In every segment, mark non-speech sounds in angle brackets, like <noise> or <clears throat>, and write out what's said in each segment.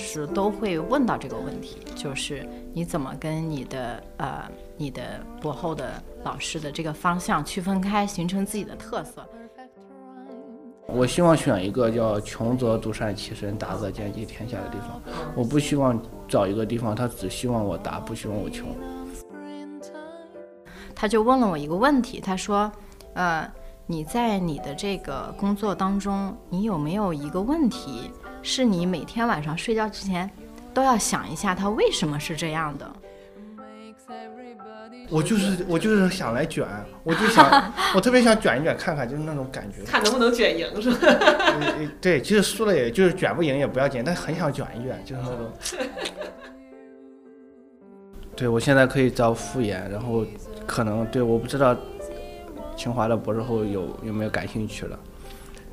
师都会问到这个问题，就是你怎么跟你的呃你的博后的老师的这个方向区分开，形成自己的特色。我希望选一个叫“穷则独善其身，达则兼济天下”的地方。我不希望找一个地方，他只希望我达，不希望我穷。他就问了我一个问题，他说：“呃，你在你的这个工作当中，你有没有一个问题，是你每天晚上睡觉之前都要想一下，它为什么是这样的？”我就是我就是想来卷，我就想 <laughs> 我特别想卷一卷看看，就是那种感觉，看能不能卷赢是吧？对，其实输了也就是卷不赢也不要紧，但很想卷一卷，就是那种。<laughs> 对，我现在可以招副研，然后可能对，我不知道清华的博士后有有没有感兴趣了。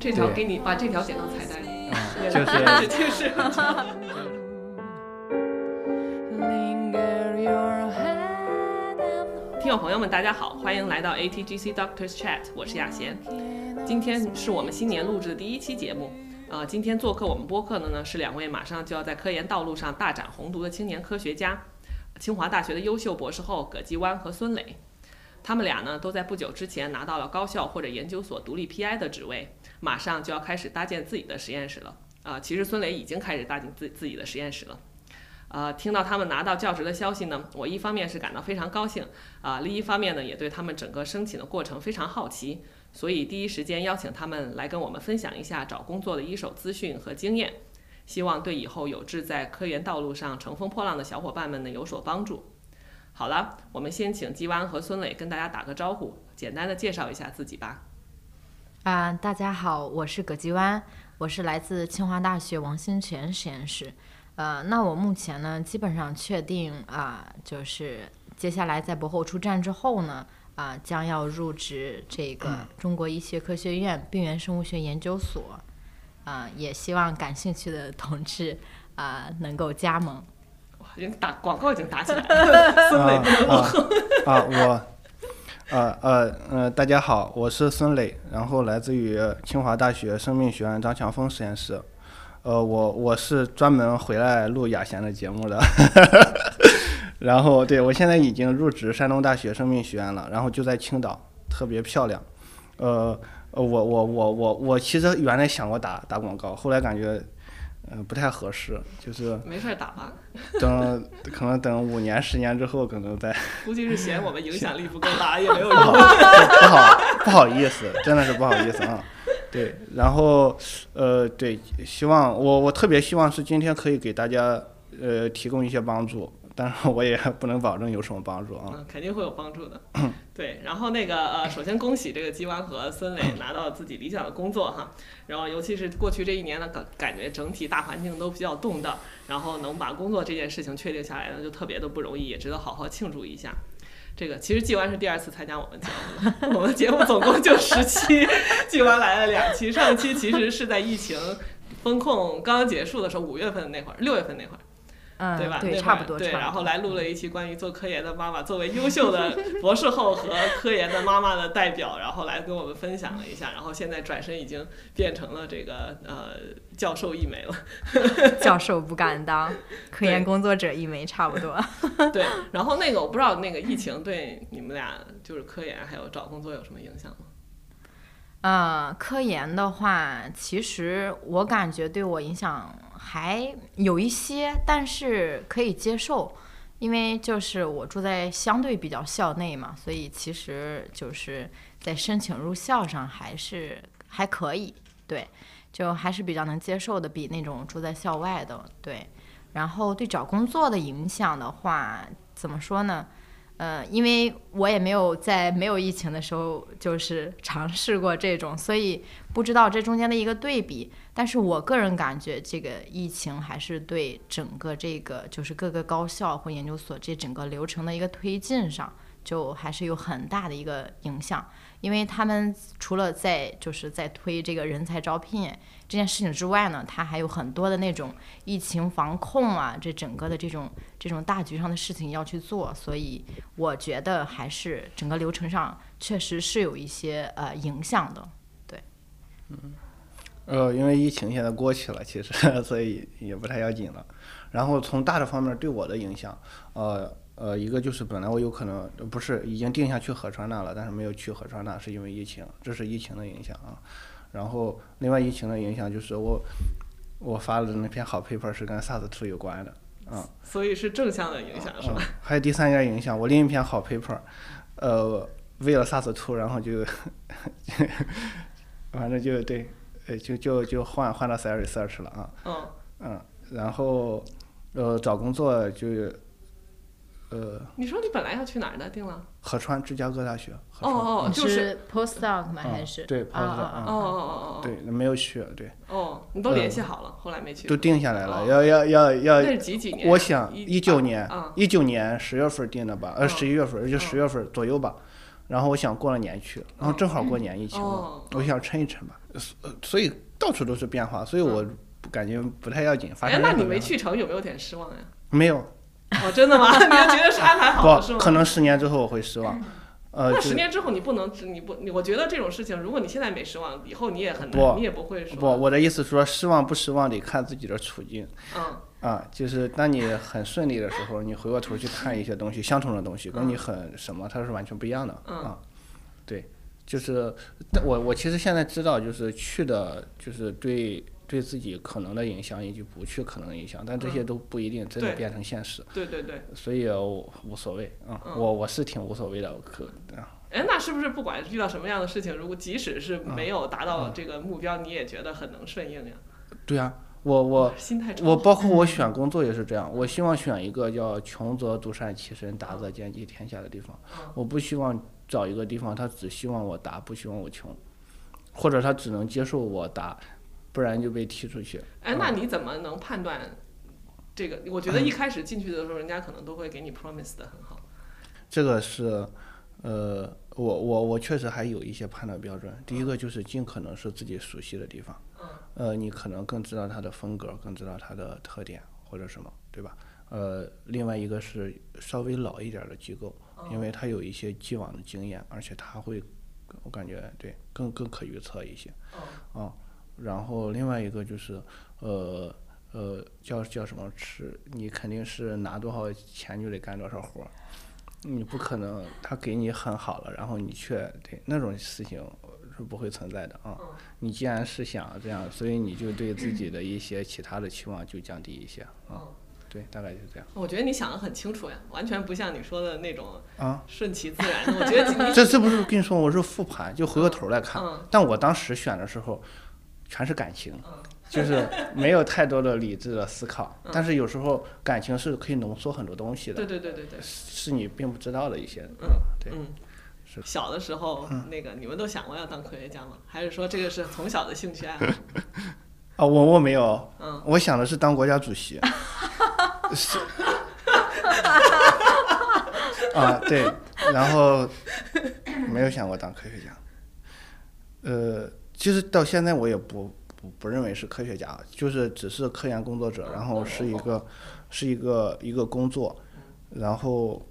这条给你把这条剪到彩蛋里，就是就是。听众朋友们，大家好，欢迎来到 ATGC Doctors Chat，我是雅贤。今天是我们新年录制的第一期节目。呃，今天做客我们播客的呢是两位马上就要在科研道路上大展宏图的青年科学家，清华大学的优秀博士后葛继湾和孙磊。他们俩呢都在不久之前拿到了高校或者研究所独立 PI 的职位，马上就要开始搭建自己的实验室了。啊，其实孙磊已经开始搭建自自己的实验室了。呃，听到他们拿到教职的消息呢，我一方面是感到非常高兴，啊，另一方面呢，也对他们整个申请的过程非常好奇，所以第一时间邀请他们来跟我们分享一下找工作的一手资讯和经验，希望对以后有志在科研道路上乘风破浪的小伙伴们呢有所帮助。好了，我们先请吉湾和孙磊跟大家打个招呼，简单的介绍一下自己吧。啊，大家好，我是葛吉湾，我是来自清华大学王兴全实验室。呃，那我目前呢，基本上确定啊，就是接下来在博后出站之后呢，啊，将要入职这个中国医学科学院病原生物学研究所，啊，也希望感兴趣的同志啊能够加盟。哇，已经打广告已经打起来了，<laughs> 孙磊不能啊，我，呃呃呃，大家好，我是孙磊，然后来自于清华大学生命学院张强峰实验室。呃，我我是专门回来录雅贤的节目的，<laughs> 然后对我现在已经入职山东大学生命学院了，然后就在青岛，特别漂亮。呃，我我我我我其实原来想过打打广告，后来感觉嗯不太合适，就是没事打吧。等可能等五年十年之后可能再。估计是嫌我们影响力不够大，<laughs> 也没有用。不好不好意思，真的是不好意思啊。对，然后，呃，对，希望我我特别希望是今天可以给大家呃提供一些帮助，但是我也不能保证有什么帮助啊。嗯，肯定会有帮助的。对，然后那个呃，首先恭喜这个基湾和孙磊拿到自己理想的工作哈，然后尤其是过去这一年呢，感感觉整体大环境都比较动荡，然后能把工作这件事情确定下来呢，就特别的不容易，也值得好好庆祝一下。这个其实季完是第二次参加我们节目了，我们节目总共就十期，<laughs> 季完来了两期，上期其实是在疫情风控刚刚结束的时候，五月份那会儿，六月份那会儿。嗯，对吧？对，差不多。对，然后来录了一期关于做科研的妈妈，作为优秀的博士后和科研的妈妈的代表，然后来跟我们分享了一下。然后现在转身已经变成了这个呃教授一枚了。<laughs> 教授不敢当，科研工作者一枚差不多。<laughs> 对，<laughs> 然后那个我不知道那个疫情对你们俩就是科研还有找工作有什么影响吗？呃，科研的话，其实我感觉对我影响还有一些，但是可以接受，因为就是我住在相对比较校内嘛，所以其实就是在申请入校上还是还可以，对，就还是比较能接受的，比那种住在校外的，对。然后对找工作的影响的话，怎么说呢？呃，因为我也没有在没有疫情的时候就是尝试过这种，所以不知道这中间的一个对比。但是我个人感觉，这个疫情还是对整个这个就是各个高校或研究所这整个流程的一个推进上。就还是有很大的一个影响，因为他们除了在就是在推这个人才招聘这件事情之外呢，他还有很多的那种疫情防控啊，这整个的这种这种大局上的事情要去做，所以我觉得还是整个流程上确实是有一些呃影响的，对。嗯，呃，因为疫情现在过去了，其实 <laughs> 所以也不太要紧了。然后从大的方面对我的影响，呃呃，一个就是本来我有可能不是已经定下去合川那了，但是没有去合川那，是因为疫情，这是疫情的影响啊。然后另外疫情的影响就是我我发的那篇好 paper 是跟 SARS two 有关的，啊、所以是正向的影响是吧？嗯，还有第三个影响，我另一篇好 paper，呃，为了 SARS two，然后就 <laughs> <laughs> 反正就对，呃，就就就换换到 s e r research 了啊，嗯，嗯，然后呃找工作就呃你说你本来要去哪儿呢？定了？合川芝加哥大学，合哦川哦，就是是 postdoc 吗？嗯还是对 postdoc，啊哦哦哦哦，对，没有去，对，哦，你都联系好了，后来没去都。定下来了，哦要要要要那是几几年啊？我想一一九年啊，一九年十月份定的吧，呃嗯十一月份就嗯十月份左右吧。然后我想过了年去，然后正好过年疫情哦，我想撑一撑吧。呃所以到处都是变化，所以我感觉不太要紧。发哎，那你没去成有没有点失望呀？没有？哦，真的吗？<laughs> 你就觉得是安排好了是，吗？可能十年之后我会失望。<laughs> 呃，那十年之后你不能，你不，你我觉得这种事情，如果你现在没失望，以后你也很难，你也不会不，我的意思说，失望不失望得看自己的处境嗯啊。就是当你很顺利的时候，你回过头去看一些东西，相同的东西，跟你很什么，它是完全不一样的嗯啊。对，就是但我我其实现在知道，就是去的，就是对对自己可能的影响，以及不去可能的影响，但这些都不一定真的变成现实，对对对。所以我无所谓啊。嗯我我是挺无所谓的，可啊。哎，那是不是不管遇到什么样的事情，如果即使是嗯没有达到这个目标，你也觉得很能顺应呀？对啊，我我我包括我选工作也是这样，我希望选一个叫穷则独善其身，达则兼济天下的地方。我不希望找一个地方，他只希望我达，不希望我穷，或者他只能接受我达，不然就被踢出去。哎，那你怎么能判断这个？我觉得一开始进去的时候，人家可能都会给你 promise 的很好。这个是，呃，我我我确实还有一些判断标准。第一个就是尽可能是自己熟悉的地方，呃，你可能更知道它的风格，更知道它的特点或者什么，对吧？呃，另外一个是稍微老一点儿的机构，因为它有一些既往的经验，而且它会，我感觉对更更可预测一些，啊，然后另外一个就是，呃呃，叫叫什么吃，你肯定是拿多少钱就得干多少活儿。你不可能他给你很好了，然后你却对那种事情是不会存在的啊。你既然是想这样，所以你就对自己 <clears throat> 的一些其他的期望就降低一些啊。对，大概就这样我觉得你想的很清楚呀，完全不像你说的那种啊。顺其自然的。我觉得你 <laughs> 这这不是跟你说我是复盘，就回过头来看。嗯但我当时选的时候，全是感情，就是没有太多的理智的思考。但是有时候感情是可以浓缩很多东西的，对对对对对，是你并不知道的一些。嗯对。小的时候，那个你们都想过要当科学家吗？还是说这个是从小的兴趣爱好？啊，我我没有，嗯我想的是当国家主席。<laughs> 是。啊，对，然后没有想过当科学家。呃，其实到现在我也不不不认为是科学家，就是只是科研工作者，然后是一个 <laughs> 是一个一个工作，然后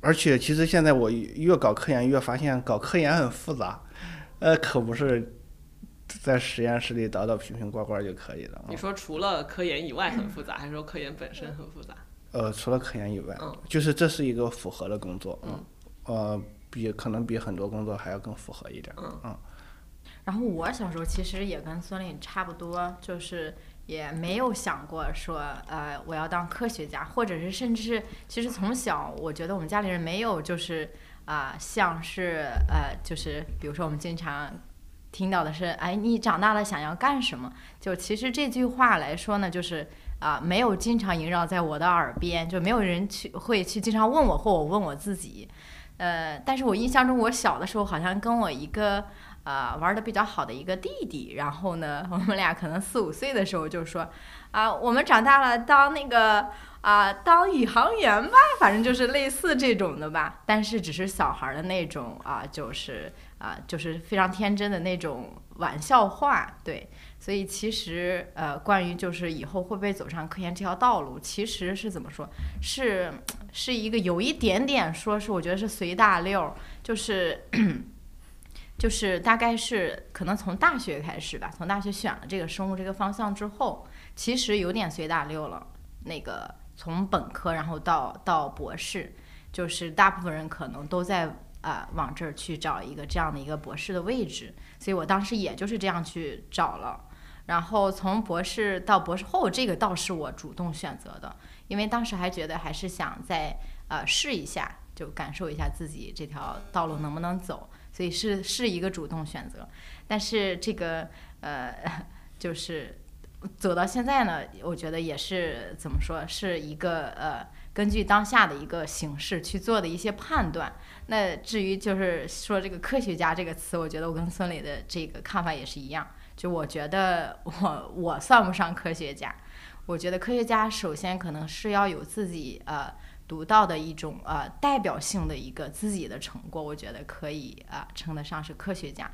而且其实现在我越搞科研越发现搞科研很复杂，呃，可不是在实验室里捣捣瓶瓶罐罐就可以了啊你。说除了科研以外很复杂，还是说科研本身很复杂？呃，除了科研以外，嗯就是这是一个复合的工作，嗯，呃，比可能比很多工作还要更复合一点，嗯嗯然后我小时候其实也跟孙俪差不多，就是也没有想过说，呃，我要当科学家，或者是甚至是，其实从小我觉得我们家里人没有就是啊、像是呃，就是比如说我们经常听到的是，哎，你长大了想要干什么？就其实这句话来说呢，就是啊、没有经常萦绕在我的耳边，就没有人去会去经常问我，或我问我自己。呃，但是我印象中，我小的时候好像跟我一个呃玩的比较好的一个弟弟，然后呢，<laughs> 我们俩可能四五岁的时候就说啊、我们长大了当那个啊、当宇航员吧，反正就是类似这种的吧。但是只是小孩的那种啊、就是啊、就是非常天真的那种玩笑话，对。所以其实呃，关于就是以后会不会走上科研这条道路，其实是怎么说？是是一个有一点点说是我觉得是随大溜，就是就是大概是可能从大学开始吧，从大学选了这个生物这个方向之后，其实有点随大溜了。那个从本科然后到到博士，就是大部分人可能都在啊、往这儿去找一个这样的一个博士的位置，所以我当时也就是这样去找了。然后从博士到博士后，这个倒是我主动选择的，因为当时还觉得还是想再呃试一下，就感受一下自己这条道路能不能走，所以是是一个主动选择。但是这个呃，<laughs> 就是走到现在呢，我觉得也是怎么说，是一个呃，根据当下的一个形势去做的一些判断。那至于就是说这个科学家这个词，我觉得我跟孙磊的这个看法也是一样。就我觉得我我算不上科学家，我觉得科学家首先可能是要有自己呃独到的一种呃代表性的一个自己的成果，我觉得可以啊、称得上是科学家。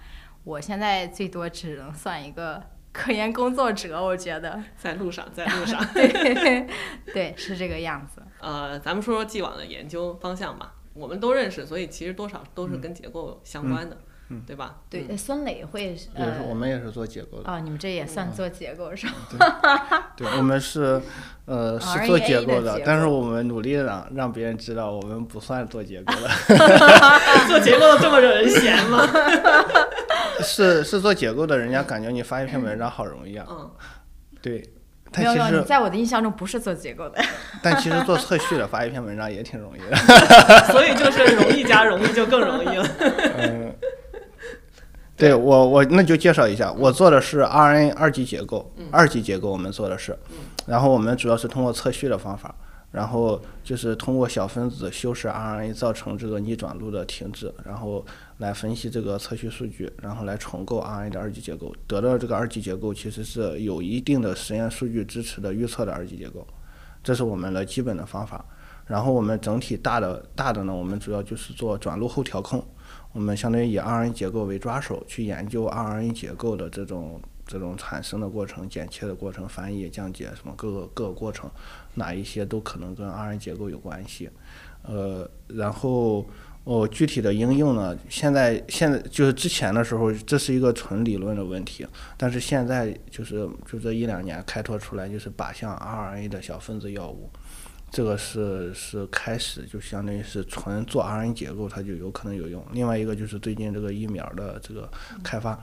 我现在最多只能算一个科研工作者，我觉得在路上，在路上。<laughs> 对对是这个样子。呃，咱们说说既往的研究方向吧。我们都认识，所以其实多少都是跟结构相关的，对吧？对，呃孙磊会也是呃我们也是做结构的。哦，你们这也算做结构是吧？对，我们是，呃，是做结构的结但是我们努力让让别人知道我们不算做结构的 <laughs> <laughs> 做结构的这么惹人嫌吗？<laughs> 是是做结构的，人家感觉你发一篇文章好容易啊。嗯，对，没有没有，你但其实在我的印象中不是做结构的。但其实做测序的发一篇文章也挺容易的。所以就是容易加容易就更容易了。嗯，对我我那就介绍一下，我做的是 RNA 二级结构，二级结构我们做的是，然后我们主要是通过测序的方法，然后就是通过小分子修饰 RNA 造成这个逆转录的停滞，然后来分析这个测序数据，然后来重构 RNA 的二级结构，得到这个二级结构其实是有一定的实验数据支持的预测的二级结构，这是我们的基本的方法。然后我们整体大的大的呢，我们主要就是做转录后调控。我们相当于以 RNA 结构为抓手，去研究 RNA 结构的这种这种产生的过程、剪切的过程、翻译、降解什么各个各个过程，哪一些都可能跟 RNA 结构有关系。呃，然后哦，具体的应用呢，现在现在就是之前的时候，这是一个纯理论的问题，但是现在就是就这一两年开拓出来，就是靶向 RNA 的小分子药物。这个是是开始，就相当于是纯做 RNA 结构，它就有可能有用。另外一个就是最近这个疫苗的这个开发，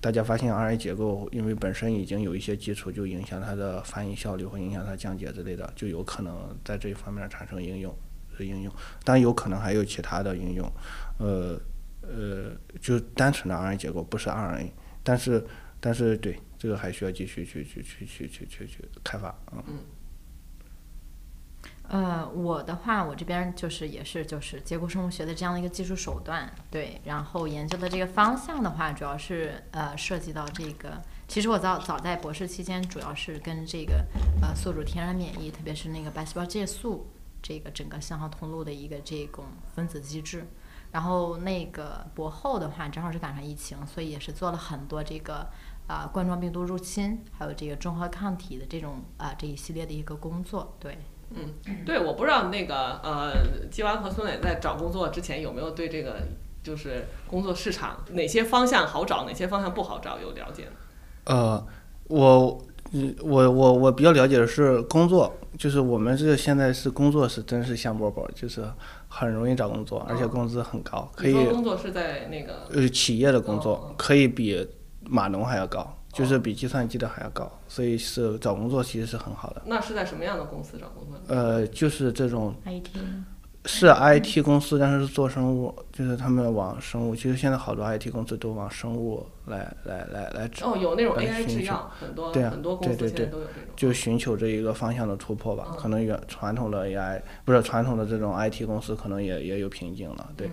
大家发现 RNA 结构因为本身已经有一些基础，就影响它的翻译效率或影响它降解之类的，就有可能在这一方面产生应用是应用，当然有可能还有其他的应用，呃呃，就单纯的 RNA 结构不是 RNA，但是但是对这个还需要继续去去去去去去去开发，嗯。呃，我的话，我这边就是也是就是结构生物学的这样的一个技术手段，对，然后研究的这个方向的话，主要是呃涉及到这个，其实我早早在博士期间，主要是跟这个呃宿主天然免疫，特别是那个白细胞介素这个整个信号通路的一个这种分子机制，然后那个博后的话，正好是赶上疫情，所以也是做了很多这个啊、冠状病毒入侵，还有这个中和抗体的这种啊、这一系列的一个工作，对。对，我不知道那个呃，季湾和孙磊在找工作之前有没有对这个就是工作市场哪些方向好找，哪些方向不好找有了解呢？呃，我嗯我我我比较了解的是工作，就是我们这现在是工作是真是香饽饽，就是很容易找工作，而且工资很高，可以工作是在那个呃企业的工哦。作可以比码农还要高，就是比计算机的还要高，所以是找工作其实是很好的。那是在什么样的公司找工作？呃，就是这种 IT？是 IT 公司，但是是做生物，就是他们往生物，其实现在好多 IT 公司都往生物来来来来哦，有那种 AI 制寻求药，很多对啊很多公司对对现在都有这种。就寻求这一个方向的突破吧。嗯可能原传统的 AI 不是传统的这种 IT 公司，可能也也有瓶颈了。对，嗯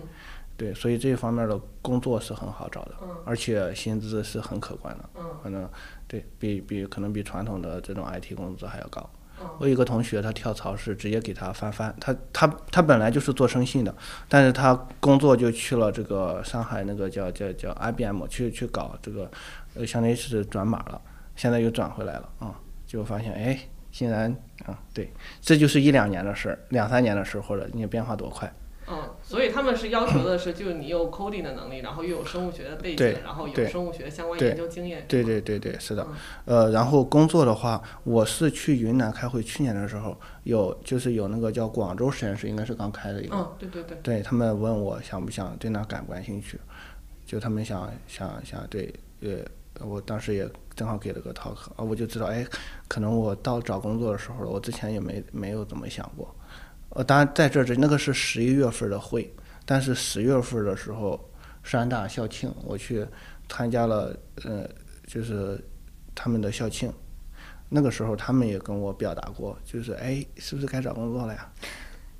对，所以这一方面的工作是很好找的，嗯而且薪资是很可观的，嗯可能对比比可能比传统的这种 IT 工资还要高。嗯我有一个同学，他跳槽是直接给他翻番，他他他本来就是做生信的，但是他工作就去了这个上海那个叫叫叫 IBM 去去搞这个，呃，相当于是转码了，现在又转回来了啊、就发现哎，竟然啊、对，这就是一两年的事儿，两三年的事儿，或者你变化多快，嗯，所以他们是要求的是，就是你有 coding 的能力，然后又有生物学的背景，然后有生物学相关研究经验。对对对对，是的嗯。呃，然后工作的话，我是去云南开会，去年的时候有就是有那个叫广州实验室，应该是刚开的一个。嗯，对对对。对他们问我想不想对那感不感兴趣，就他们想想想对，呃，我当时也正好给了个 talk，啊，我就知道，哎，可能我到找工作的时候了，我之前也没没有怎么想过，呃，当然在这这那个是十一月份的会，但是十月份的时候，山大校庆，我去参加了，呃，就是他们的校庆，那个时候他们也跟我表达过，就是哎，是不是该找工作了呀？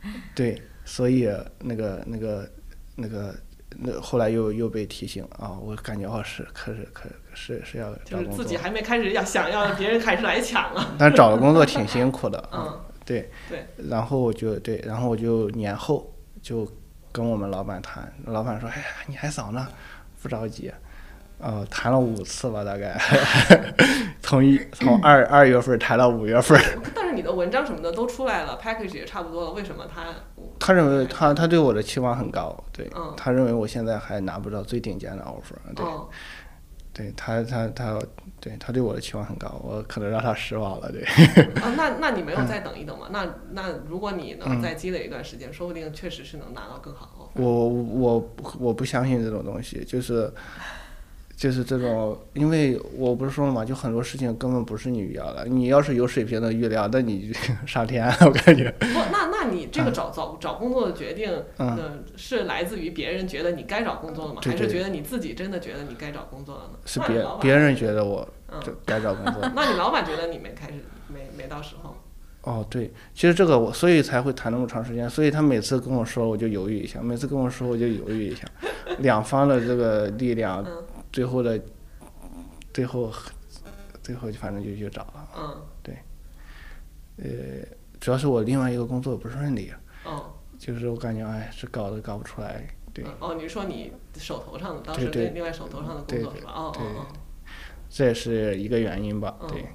<laughs> 对，所以那个那个那个那后来又又被提醒啊，我感觉哦是可是可是是要就是找工作，自己还没开始要想要，别人开始来抢了。但找的工作挺辛苦的啊。<laughs> 嗯，对，对，然后我就对，然后我就年后就跟我们老板谈，老板说，哎呀，你还早呢，不着急。呃，谈了五次吧，大概，<laughs> 从一从二二月份谈到五月份。但是你的文章什么的都出来了，package 也差不多了，为什么他？<laughs> 他认为他他对我的期望很高，对、嗯他认为我现在还拿不到最顶尖的 offer，对、哦，对他他他对他对我的期望很高，我可能让他失望了，对。啊，那 <laughs> 那你没嗯有再等一等吗？那那如果你能再积累一段时间，说不定确实是能拿到更好。我我我不相信这种东西，就是就是这种，因为我不是说了嘛，就很多事情根本不是你预料的。你要是有水平的预料，那你 <laughs> 上天了，我感觉。不，那那你这个找找找工作的决定，嗯呃，是来自于别人觉得你该找工作了吗？还是觉得你自己真的觉得你该找工作了呢？是别别人觉得我该找工作。<laughs> 那你老板觉得你没开始，没没到时候。哦，对，其实这个我所以才会谈那么长时间，所以他每次跟我说我就犹豫一下，每次跟我说我就犹豫一下，两方的这个力量，嗯最后的最后最后反正就去找了。嗯。呃，主要是我另外一个工作不顺利，哦。就是我感觉哎，这搞都搞不出来，对，嗯哦，你是说你手头上的当时对对。另另外手头上的工对对作是吧？哦对。哦。这也是一个原因吧，嗯。对，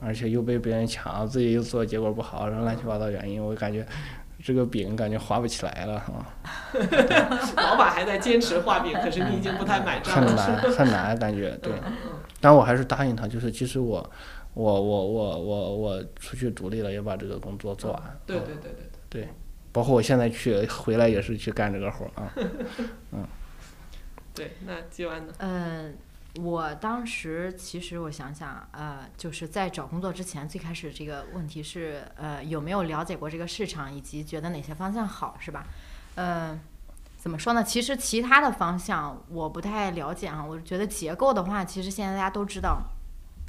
而且又被别人抢，自己又做结果不好，然后乱七八糟原因，我感觉这个饼感觉画不起来了啊，哦，<laughs> 老板还在坚持画饼，可是你已经不太买账了。很难很难感觉，对，但我还是答应他，就是即使我我我我我我出去独立了，也把这个工作做完，对对对对对。包括我现在去回来也是去干这个活儿啊，<laughs> 嗯对，那今晚呢？嗯，我当时其实我想想，呃，就是在找工作之前，最开始这个问题是，呃，有没有了解过这个市场，以及觉得哪些方向好，是吧？呃，怎么说呢？其实其他的方向我不太了解啊。我觉得结构的话，其实现在大家都知道，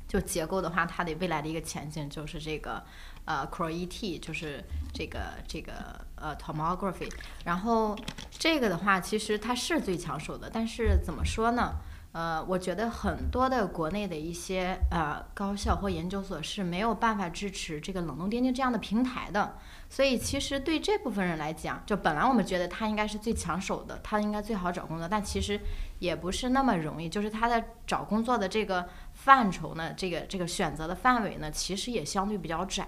就结构的话，它的未来的一个前景就是这个呃 Core ET，就是这个这个呃 tomography。然后这个的话，其实它是最抢手的，但是怎么说呢？呃，我觉得很多的国内的一些呃高校或研究所是没有办法支持这个冷冻电竞这样的平台的，所以其实对这部分人来讲，就本来我们觉得他应该是最抢手的，他应该最好找工作，但其实也不是那么容易，就是他的找工作的这个范畴呢，这个这个选择的范围呢，其实也相对比较窄。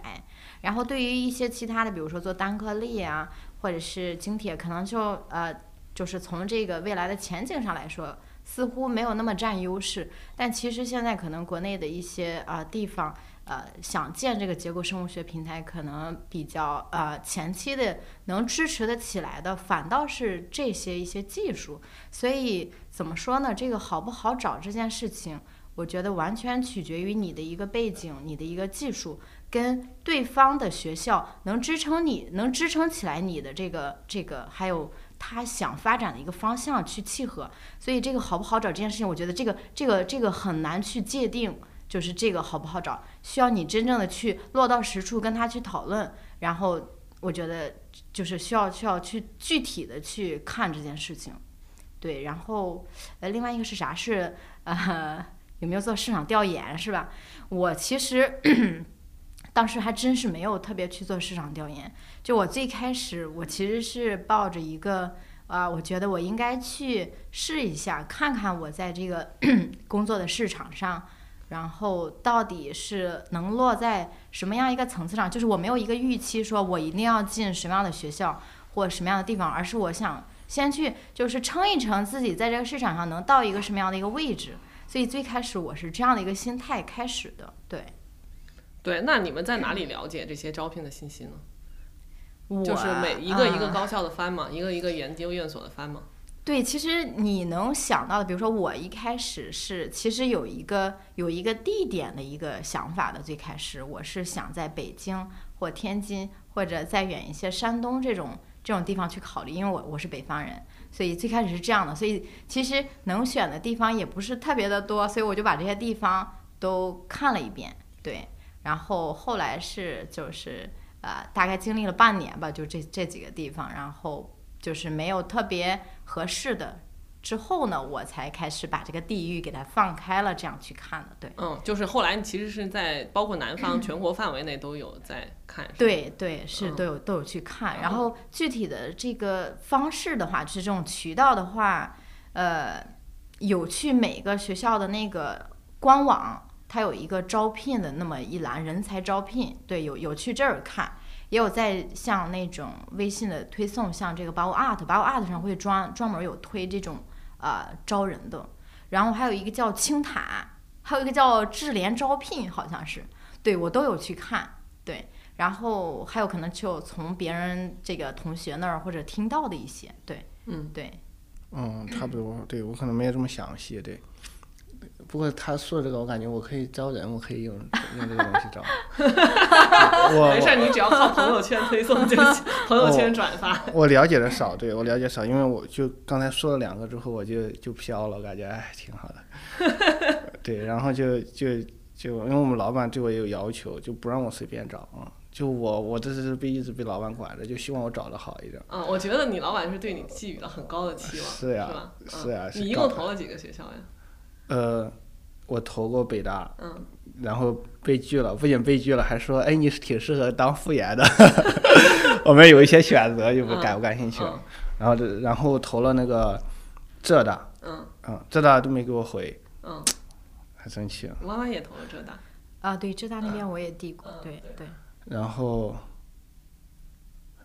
然后对于一些其他的，比如说做单颗粒啊，或者是晶铁，可能就呃，就是从这个未来的前景上来说，似乎没有那么占优势。但其实现在可能国内的一些呃地方，呃想建这个结构生物学平台，可能比较呃前期的能支持的起来的，反倒是这些一些技术。所以怎么说呢？这个好不好找这件事情，我觉得完全取决于你的一个背景，你的一个技术。跟对方的学校能支撑你，能支撑起来你的这个这个，还有他想发展的一个方向去契合，所以这个好不好找这件事情，我觉得这个这个这个很难去界定，就是这个好不好找，需要你真正的去落到实处跟他去讨论，然后我觉得就是需要需要去具体的去看这件事情，对，然后呃，另外一个是啥是呃 <laughs> 有没有做市场调研是吧？我其实。当时还真是没有特别去做市场调研，就我最开始我其实是抱着一个啊，我觉得我应该去试一下，看看我在这个 <clears throat> 工作的市场上，然后到底是能落在什么样一个层次上，就是我没有一个预期，说我一定要进什么样的学校，或什么样的地方，而是我想先去就是称一称自己在这个市场上能到一个什么样的一个位置。所以最开始我是这样的一个心态开始的，对。对，那你们在哪里了解这些招聘的信息呢？我就是每一个一个嗯高校的翻嘛，一个一个研究院所的翻嘛。对，其实你能想到的，比如说我一开始是其实有一个有一个地点的一个想法的。最开始我是想在北京或天津或者再远一些山东这种这种地方去考虑，因为我我是北方人，所以最开始是这样的。所以其实能选的地方也不是特别的多，所以我就把这些地方都看了一遍。对，然后后来是就是呃大概经历了半年吧，就这这几个地方，然后。就是没有特别合适的，之后呢，我才开始把这个地域给它放开了，这样去看的。对，嗯，就是后来其实是在包括南方 <clears throat> 全国范围内都有在看。对对是嗯都有都有去看。然后具体的这个方式的话，就是这种渠道的话，呃，有去每个学校的那个官网，它有一个招聘的那么一栏，人才招聘，对，有有去这儿看。也有在像那种微信的推送，像这个 Bao Art，Bao Art 上会专专门有推这种呃招人的，然后还有一个叫青塔，还有一个叫智联招聘，好像是，对我都有去看，对，然后还有可能就从别人这个同学那儿或者听到的一些，对，嗯，对，嗯，差不多，对我可能没有这么详细，对。不过他说这个，我感觉我可以招人，我可以用 <laughs> 用这个东西招。<laughs> 我没事儿，你只要靠朋友圈推送就行，朋友圈转发。我了解的少，对我了解少，因为我就刚才说了两个之后，我就就飘了，我感觉哎挺好的。<laughs> 对，然后就就就因为我们老板对我也有要求，就不让我随便找啊。就我我这是被一直被老板管着，就希望我找的好一点。嗯，我觉得你老板是对你寄予了很高的期望，是呀吧？是呀嗯你一共投了几个学校呀？呃，我投过北大，嗯，然后被拒了，不仅被拒了，还说哎你是挺适合当副研的。<laughs> 我们有一些选择，就不感不感兴趣。嗯然后这然后投了那个浙大，嗯嗯，浙大都没给我回，嗯，很生气。妈妈也投了浙大。啊，对，浙大那边我也递过，嗯对对，然后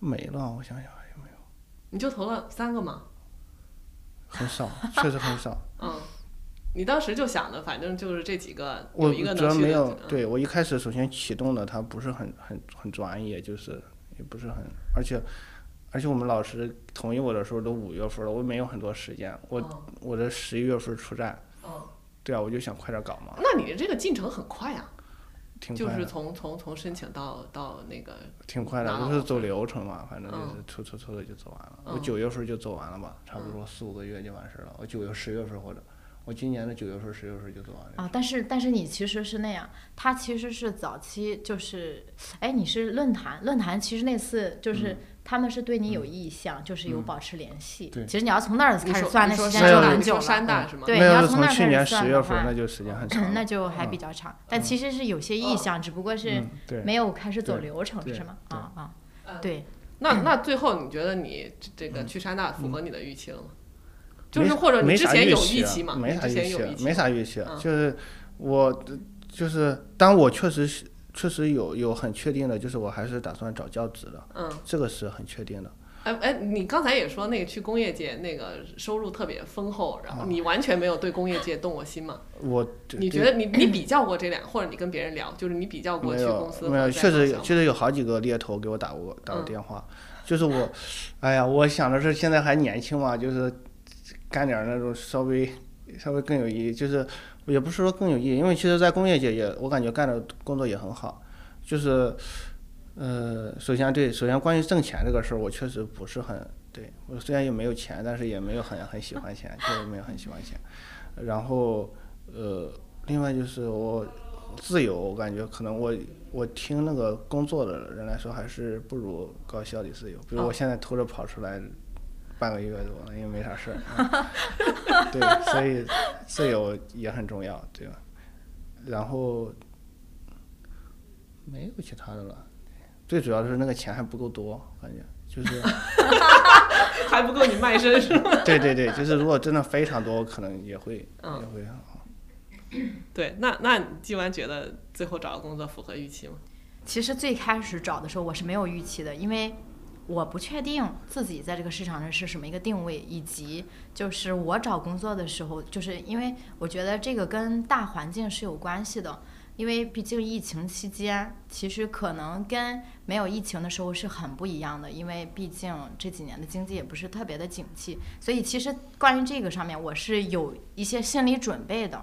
没了，我想想还有没有？你就投了三个吗？很少，确实很少。嗯，你当时就想的，反正就是这几个，我有一个主要没有能去的就。嗯对我一开始首先启动的它不是很很很专业，就是也不是很，而且而且我们老师同意我的时候都五月份了，我没有很多时间，我哦我这十一月份出站，哦，对啊，我就想快点搞嘛，那你这个进程很快啊，就是挺快的，从从从申请到到那个，挺快的，拿到就是走流程嘛，反正就是嗯抽抽抽的就走完了。我嗯九月份就走完了吧，差不多四五个月就完事儿了。我九月十月份或者我今年的九月份十月份就做完了。啊，但是但是你其实是那样，他其实是早期就是，哎，你是论坛，论坛其实那次就是、他们是对你有意向，就是有保持联系。对其实你要从那儿开始算，那时间就很久你说山了。大是吗？对那要是你要从那儿去年开始算十月份，的话那就时间很长了。那就还比较长，但其实是有些意向，只不过是没有开始走流程，是吗？啊啊，嗯对，那那最后你觉得你这个去山大符合你的预期了吗？就是或者你之前有预期吗？没啥预期没啥预期，嗯就是我就是，当我确实是确实有有很确定的，就是我还是打算找教职的，嗯，这个是很确定的。哎哎，你刚才也说那个去工业界那个收入特别丰厚，然后你完全没有对工业界动过心吗？<laughs> 我你觉得你你比较过这两，或者你跟别人聊，就是你比较过去公司没有，确实确实有好几个猎头给我打过打过嗯电话，就是我，<laughs> 哎呀，我想的是现在还年轻嘛，就是干点儿那种稍微稍微更有意义，就是也不是说更有意义，因为其实，在工业界也我感觉干的工作也很好，就是呃，首先对，首先关于挣钱这个事儿，我确实不是很对我虽然也没有钱，但是也没有很很喜欢钱，确实没有很喜欢钱，然后呃，另外就是我自由，我感觉可能我我听那个工作的人来说，还是不如高校里自由。比如我现在偷着跑出来半个月多，因为没啥事儿、<laughs> 啊。对，所以自由也很重要，对吧？然后没有其他的了，最主要的是那个钱还不够多，感觉就是还不够你卖身是吗？对对对，就是如果真的非常多，可能也会、嗯也会很好。对，那那你季完觉得最后找的工作符合预期吗？其实最开始找的时候我是没有预期的，因为我不确定自己在这个市场上是什么一个定位，以及就是我找工作的时候，就是因为我觉得这个跟大环境是有关系的。因为毕竟疫情期间，其实可能跟没有疫情的时候是很不一样的。因为毕竟这几年的经济也不是特别的景气，所以其实关于这个上面，我是有一些心理准备的。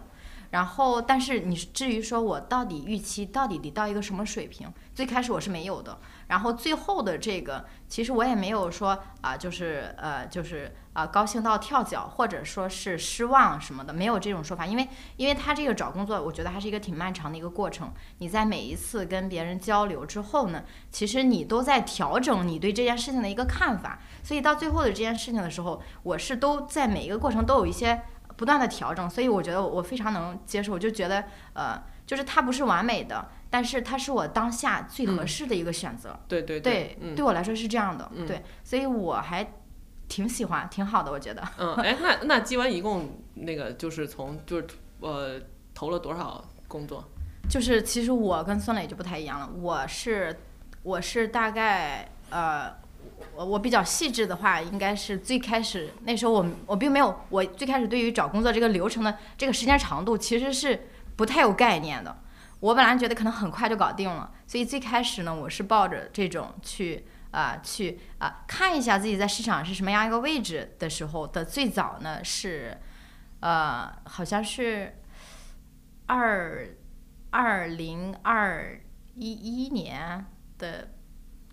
然后，但是你至于说我到底预期到底得到一个什么水平，最开始我是没有的。然后最后的这个，其实我也没有说啊，就是呃，就是啊，高兴到跳脚，或者说是失望什么的，没有这种说法。因为，因为他这个找工作，我觉得还是一个挺漫长的一个过程。你在每一次跟别人交流之后呢，其实你都在调整你对这件事情的一个看法。所以到最后的这件事情的时候，我是都在每一个过程都有一些。不断的调整，所以我觉得我非常能接受，我就觉得呃，就是它不是完美的，但是它是我当下最合适的一个选择。对对对，对我来说是这样的。对，所以我还挺喜欢，挺好的，我觉得。嗯，哎，那那基完一共那个就是从就是呃投了多少工作？就是其实我跟孙磊就不太一样了，我是我是大概呃。我我比较细致的话，应该是最开始那时候我我并没有，我最开始对于找工作这个流程的这个时间长度其实是不太有概念的。我本来觉得可能很快就搞定了，所以最开始呢，我是抱着这种去啊去啊看一下自己在市场是什么样一个位置的时候的最早呢是，呃好像是二二零二一一年的。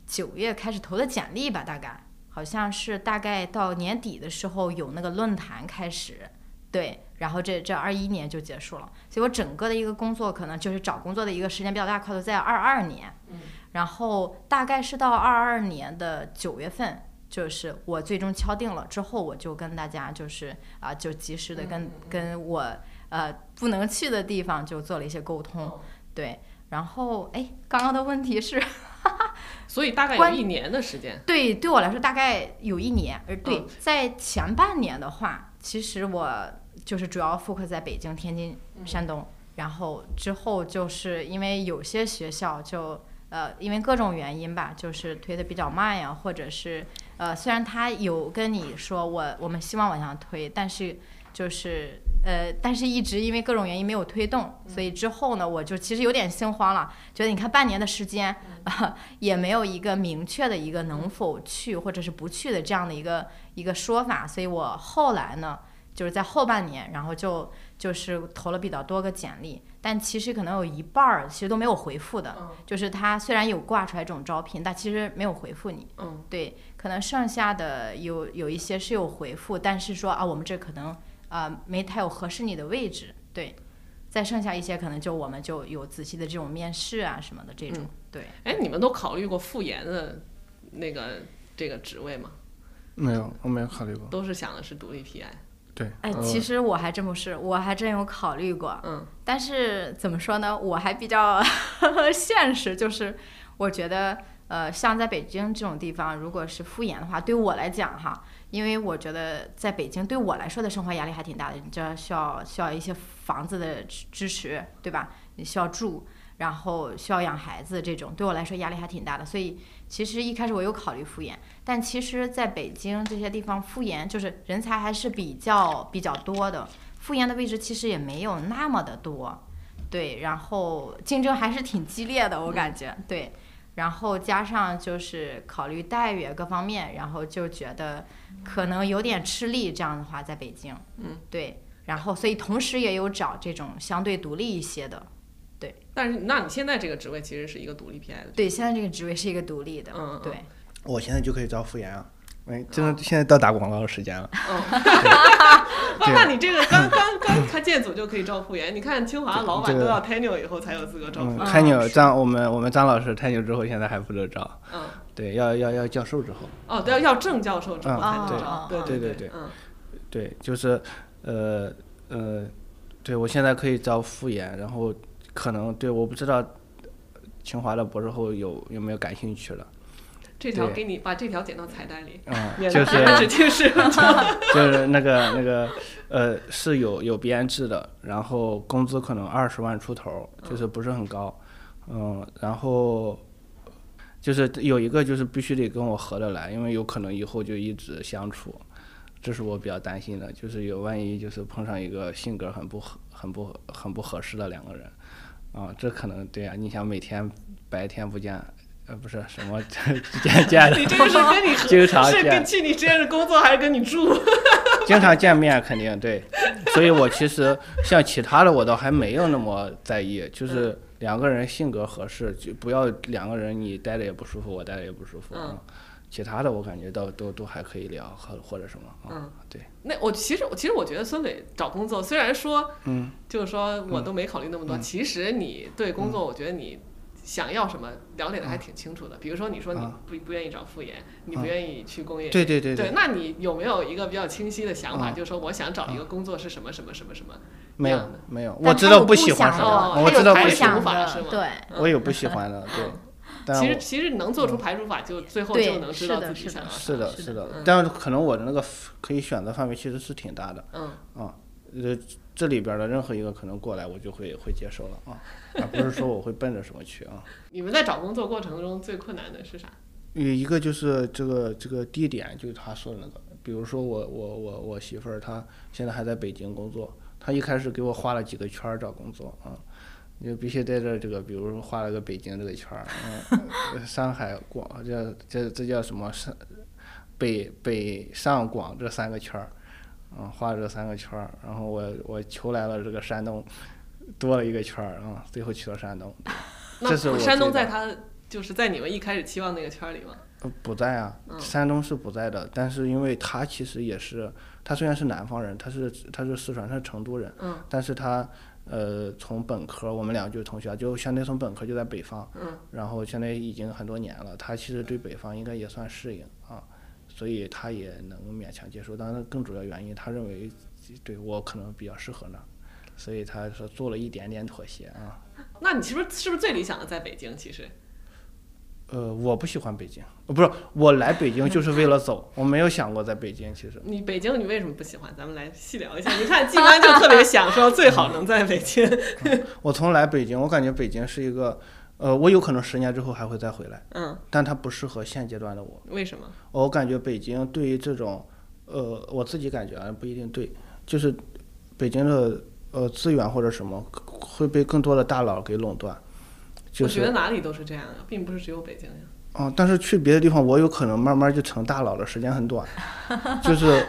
九月开始投的简历吧，大概好像是大概到年底的时候有那个论坛开始，对，然后这这二一年就结束了，所以我整个的一个工作可能就是找工作的一个时间比较大块头在二二年，然后大概是到二二年的九月份，就是我最终敲定了之后，我就跟大家就是啊，就及时的跟跟我呃不能去的地方就做了一些沟通，对，然后哎，刚刚的问题是。<laughs> 所以大概有一年的时间。对，对我来说大概有一年。而对，在前半年的话，其实我就是主要 focus 在北京、天津、山东。然后之后就是因为有些学校就呃，因为各种原因吧，就是推的比较慢呀，或者是呃，虽然他有跟你说我我们希望往上推，但是。就是呃，但是一直因为各种原因没有推动，所以之后呢，我就其实有点心慌了，觉得你看半年的时间，<laughs> 也没有一个明确的一个能否去或者是不去的这样的一个一个说法，所以我后来呢，就是在后半年，然后就就是投了比较多个简历，但其实可能有一半儿其实都没有回复的，就是他虽然有挂出来这种招聘，但其实没有回复你，嗯，对，可能剩下的有有一些是有回复，但是说啊，我们这可能。啊，没太有合适你的位置，对，再剩下一些可能就我们就有仔细的这种面试啊什么的这种，对。哎，你们都考虑过复研的那个这个职位吗？没有，我没有考虑过。都是想的是独立 PI。对。哎，其实我还真不是，我还真有考虑过。嗯。但是怎么说呢？我还比较 <laughs> 现实，就是我觉得，呃，像在北京这种地方，如果是复研的话，对我来讲哈。因为我觉得在北京对我来说的生活压力还挺大的，你知道需要需要一些房子的支持，对吧？你需要住，然后需要养孩子，这种对我来说压力还挺大的。所以其实一开始我有考虑复研，但其实在北京这些地方复研就是人才还是比较比较多的，复研的位置其实也没有那么的多，对，然后竞争还是挺激烈的，我感觉对。然后加上就是考虑待遇各方面，然后就觉得可能有点吃力。这样的话，在北京，嗯，对。然后，所以同时也有找这种相对独立一些的，对。但是，那你现在这个职位其实是一个独立 PI 的。对，现在这个职位是一个独立的，嗯，对。我现在就可以招复研啊。哎，真的，现在到打广告的时间了。<laughs> 嗯，那你这个刚刚刚开建组就可以招复研？你看清华老板都要 tenure 以后才有资格招复研。tenure 张我们我们张老师 tenure 之后，现在还不能招。嗯，对，要要要教授之后。哦，对，要正教授之后才能招。对对对对，嗯，对，就是呃呃，对我现在可以招复研，然后可能对我不知道清华的博士后有有没有感兴趣了。这条给你把这条剪到彩蛋里，<laughs> 嗯，就是 <laughs> <laughs> 就是那个那个呃是有有编制的，然后工资可能二十万出头，就是不是很高，嗯，然后就是有一个就是必须得跟我合得来，因为有可能以后就一直相处，这是我比较担心的，就是有万一就是碰上一个性格很不合、很不很不合适的两个人，啊，这可能对啊，你想每天白天不见。呃，不是什么 <laughs> 见见的，你这个是跟你 <laughs> 经常是跟见，去你实验室工作还是跟你住？<laughs> 经常见面肯定对，所以我其实像其他的我倒还没有那么在意，就是两个人性格合适，就不要两个人你待着也不舒服，我待着也不舒服。嗯，其他的我感觉到都都还可以聊，或或者什么啊，嗯。对，那我其实我其实我觉得孙磊找工作虽然说，嗯，就是说我都没考虑那么多，嗯。其实你对工作，我觉得你想要什么了解的还挺清楚的。比如说你说你啊不不愿意找副研，你不啊愿意去工业，对对对对，那你有没有一个比较清晰的想法？啊就是说我想找一个工作是什么什么什么什么？没有没有，我知道不喜欢什么，我知道他有排除不喜欢法是吗，对，我有不喜欢的，<laughs> 对，其实其实能做出排除法，就最后就能知道自己想要啥。是的是是的嗯，但是可能我的那个可以选择范围其实是挺大的。嗯，啊，呃，这里边的任何一个可能过来，我就会会接受了啊，而不是说我会奔着什么去啊。<laughs> 你们在找工作过程中最困难的是啥？有一个就是这个这个地点，就是他说的那个，比如说我我我我媳妇儿她现在还在北京工作，她一开始给我画了几个圈儿找工作啊，你就必须在这儿这个，比如说画了个北京这个圈儿，嗯，<laughs> 上海广这这这叫什么上北北上广这三个圈儿，嗯，画这三个圈儿，然后我我求来了这个山东，多了一个圈儿啊，最后去了山东，<laughs> 这是我那山东在他就是在你们一开始期望那个圈儿里吗？呃，不在啊，嗯山东是不在的，但是因为他其实也是，他虽然是南方人，他是他是四川，他是成都人，嗯但是他呃从本科我们俩就是同学，就相当于从本科就在北方，嗯然后现在已经很多年了，他其实对北方应该也算适应啊，所以他也能勉强接受，当然更主要原因他认为对我可能比较适合那儿，所以他说做了一点点妥协啊。那你是不是是不是最理想的在北京？其实呃，我不喜欢北京，呃不是我来北京就是为了走，我没有想过在北京，其实。你北京你为什么不喜欢？咱们来细聊一下。你看季安就特别想说最好能在北京。<laughs> 我从来北京，我感觉北京是一个，呃，我有可能十年之后还会再回来，嗯，但它不适合现阶段的我。为什么？我感觉北京对于这种，呃，我自己感觉啊不一定对，就是北京的呃资源或者什么会被更多的大佬给垄断，就我觉得哪里都是这样的，并不是只有北京呀。嗯，但是去别的地方，我有可能慢慢就成大佬了，时间很短，<laughs> 就是。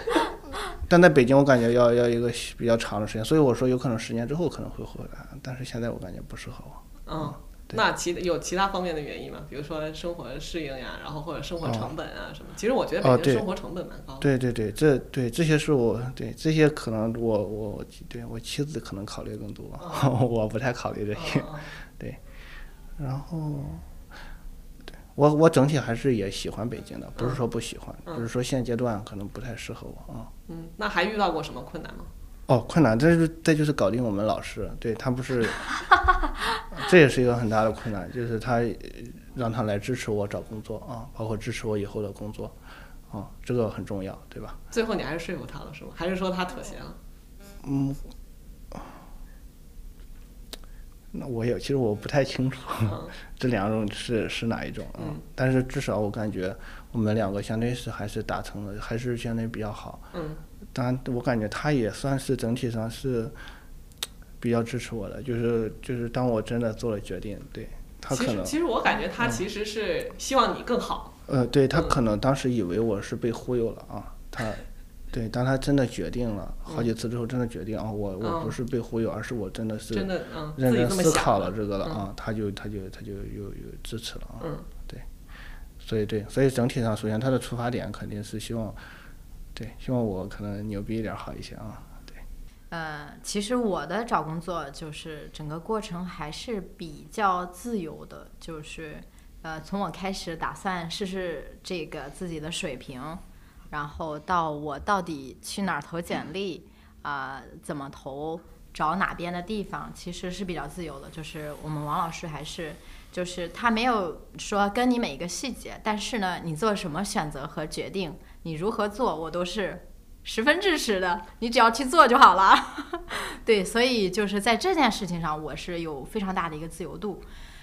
但在北京，我感觉要要一个比较长的时间，所以我说有可能十年之后可能会回来，但是现在我感觉不适合我。嗯，对那其有其他方面的原因吗？比如说生活适应呀，然后或者生活成本啊什么。其实我觉得北京生活成本蛮高的。对对对，这对这些是我对这些可能我我对我妻子可能考虑更多，<laughs> 我不太考虑这些。<laughs> 嗯嗯然后，对我我整体还是也喜欢北京的，不是说不喜欢，嗯只是说现阶段可能不太适合我啊。嗯，那还遇到过什么困难吗？哦，困难，这是这就是搞定我们老师，对他不是，<laughs> 这也是一个很大的困难，就是他呃让他来支持我找工作啊，包括支持我以后的工作，啊，这个很重要，对吧？最后你还是说服他了是吗？还是说他妥协了？嗯，那我也其实我不太清楚嗯这两种是是哪一种啊、嗯但是至少我感觉我们两个相对是还是达成了，还是相对比较好。嗯当然，我感觉他也算是整体上是比较支持我的，就是就是当我真的做了决定，对他可能其实其实我感觉他其实是希望你更好。呃，对他嗯。可能当时以为我是被忽悠了啊，他。<laughs> 对，当他真的决定了好几次之后，真的决定啊，我我不嗯。是被忽悠，而是我真的是真的，嗯，认真思考了这个了嗯。啊，他就他就他就有有支持了啊，嗯。所以对，所以整体上，首先他的出发点肯定是希望，对，希望我可能牛逼一点好一些啊，对，呃，其实我的找工作就是整个过程还是比较自由的，就是呃，从我开始打算试试这个自己的水平，然后到我到底去哪儿投简历，啊、怎么投，找哪边的地方，其实是比较自由的。就是我们王老师还是就是他没有说跟你每一个细节，但是呢，你做什么选择和决定，你如何做，我都是十分支持的。你只要去做就好了。<laughs> 对，所以就是在这件事情上，我是有非常大的一个自由度。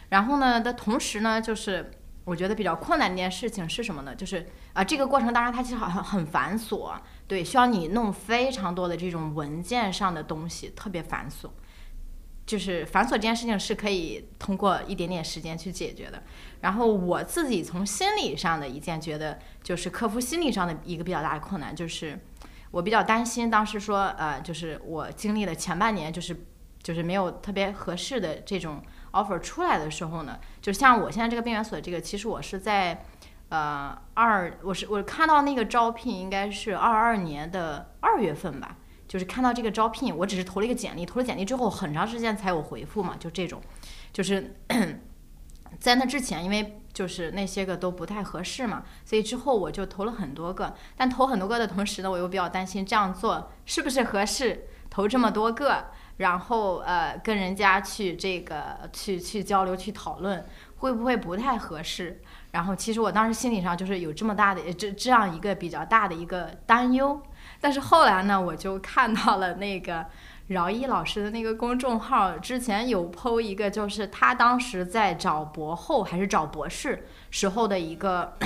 然后呢，的同时呢，就是我觉得比较困难的一件事情是什么呢？就是啊，这个过程当然它其实好像很繁琐，对，需要你弄非常多的这种文件上的东西，特别繁琐。就是繁琐这件事情是可以通过一点点时间去解决的。然后我自己从心理上的一件觉得，就是克服心理上的一个比较大的困难，就是我比较担心，当时说呃，就是我经历了前半年，就是就是没有特别合适的这种 offer 出来的时候呢，就像我现在这个边缘所这个，其实我是在呃二，我是我看到那个招聘应该是二二年的二月份吧。就是看到这个招聘，我只是投了一个简历，投了简历之后很长时间才有回复嘛，就这种，就是 <coughs> 在那之前，因为就是那些个都不太合适嘛，所以之后我就投了很多个，但投很多个的同时呢，我又比较担心这样做是不是合适，投这么多个，然后呃跟人家去这个去去交流去讨论，会不会不太合适？然后其实我当时心理上就是有这么大的这这样一个比较大的一个担忧。但是后来呢，我就看到了那个饶一老师的那个公众号，之前有 PO 一个，就是他当时在找博后还是找博士时候的一个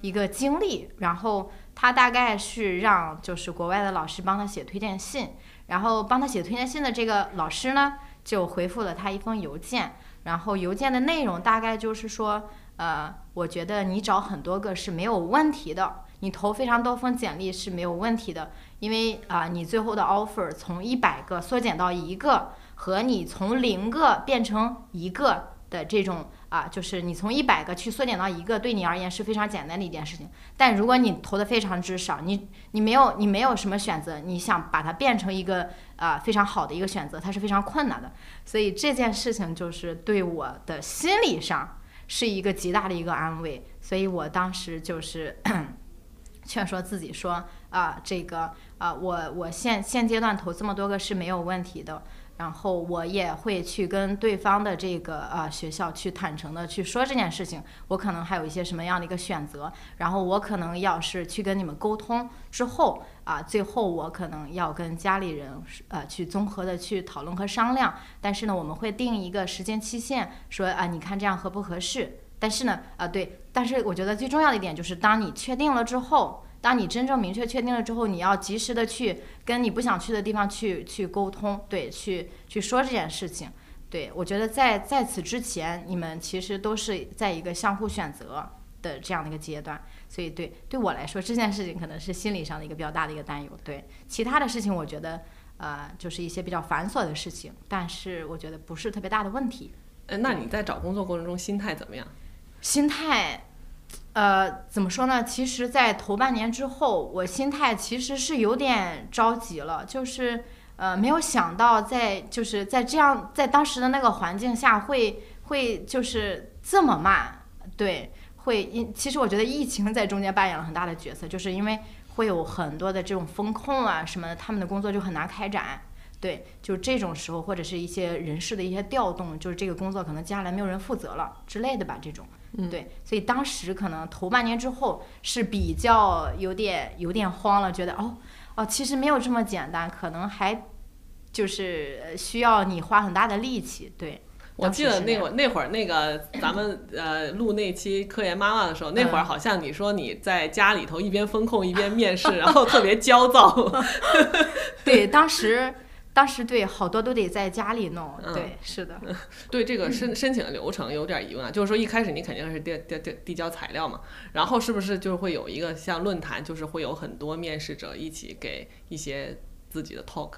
一个经历。然后他大概是让就是国外的老师帮他写推荐信，然后帮他写推荐信的这个老师呢，就回复了他一封邮件，然后邮件的内容大概就是说，呃，我觉得你找很多个是没有问题的。你投非常多封简历是没有问题的，因为啊，你最后的 offer 从一百个缩减到一个，和你从零个变成一个的这种啊，就是你从一百个去缩减到一个，对你而言是非常简单的一件事情。但如果你投的非常之少，你你没有你没有什么选择，你想把它变成一个啊非常好的一个选择，它是非常困难的。所以这件事情就是对我的心理上是一个极大的一个安慰。所以我当时就是。劝说自己说啊，这个啊，我我现现阶段投这么多个是没有问题的，然后我也会去跟对方的这个呃学校去坦诚的去说这件事情，我可能还有一些什么样的一个选择，然后我可能要是去跟你们沟通之后啊，最后我可能要跟家里人呃去综合的去讨论和商量，但是呢，我们会定一个时间期限，说啊，你看这样合不合适？但是呢，啊对，但是我觉得最重要的一点就是，当你确定了之后，当你真正明确确定了之后，你要及时的去跟你不想去的地方去去沟通，对，去去说这件事情。对我觉得在在此之前，你们其实都是在一个相互选择的这样的一个阶段。所以对对我来说，这件事情可能是心理上的一个比较大的一个担忧。对其他的事情，我觉得呃就是一些比较繁琐的事情，但是我觉得不是特别大的问题。呃，那你在找工作过程中心态怎么样？心态，呃，怎么说呢？其实，在头半年之后，我心态其实是有点着急了，就是呃，没有想到在就是在这样在当时的那个环境下，会会就是这么慢，对，会因其实我觉得疫情在中间扮演了很大的角色，就是因为会有很多的这种风控啊什么的，他们的工作就很难开展。对，就这种时候，或者是一些人事的一些调动，就是这个工作可能接下来没有人负责了之类的吧，这种。嗯，对，所以当时可能头半年之后是比较有点有点慌了，觉得哦哦，其实没有这么简单，可能还就是需要你花很大的力气。对，我记得那会儿那会儿那个咱们呃录那期科研妈妈的时候，那会儿好像你说你在家里头一边风控一边面试，然后特别焦躁。<laughs> 对，当时。当时对好多都得在家里弄，对，是的。<laughs> 对这个申申请的流程有点疑问啊，就是说一开始你肯定是递递递递交材料嘛，然后是不是就会有一个像论坛，就是会有很多面试者一起给一些自己的 talk，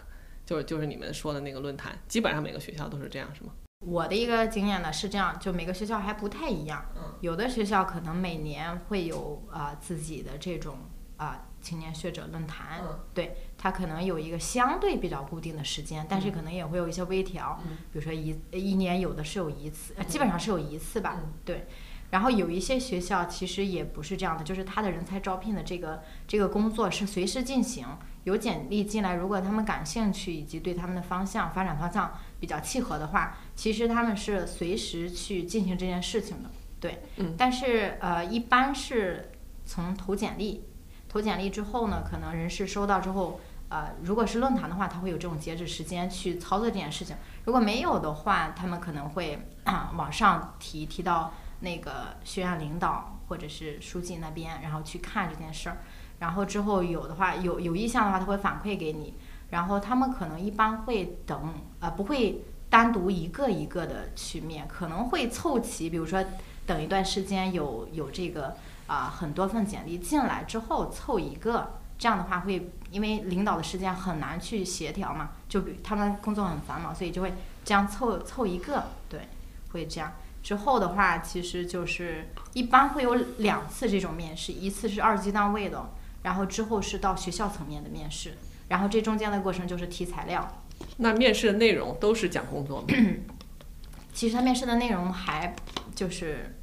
就是就是你们说的那个论坛，基本上每个学校都是这样，是吗？我的一个经验呢是这样，就每个学校还不太一样，有的学校可能每年会有啊自己的这种啊。青年学者论坛，对它可能有一个相对比较固定的时间，但是可能也会有一些微调，比如说一一年有的是有一次，基本上是有一次吧，对。然后有一些学校其实也不是这样的，就是他的人才招聘的这个这个工作是随时进行，有简历进来，如果他们感兴趣以及对他们的方向发展方向比较契合的话，其实他们是随时去进行这件事情的，对。但是呃，一般是从投简历。投简历之后呢，可能人事收到之后，呃，如果是论坛的话，他会有这种截止时间去操作这件事情。如果没有的话，他们可能会 <clears throat> 往上提，提到那个学院领导或者是书记那边，然后去看这件事儿。然后之后有的话有有意向的话，他会反馈给你。然后他们可能一般会等，呃，不会单独一个一个的去面，可能会凑齐，比如说等一段时间有有这个啊、很多份简历进来之后凑一个，这样的话会因为领导的时间很难去协调嘛，就比他们工作很繁忙，所以就会这样凑凑一个，对，会这样。之后的话，其实就是一般会有两次这种面试，一次是二级单位的，然后之后是到学校层面的面试，然后这中间的过程就是提材料。那面试的内容都是讲工作吗？<clears throat> 其实他面试的内容还就是，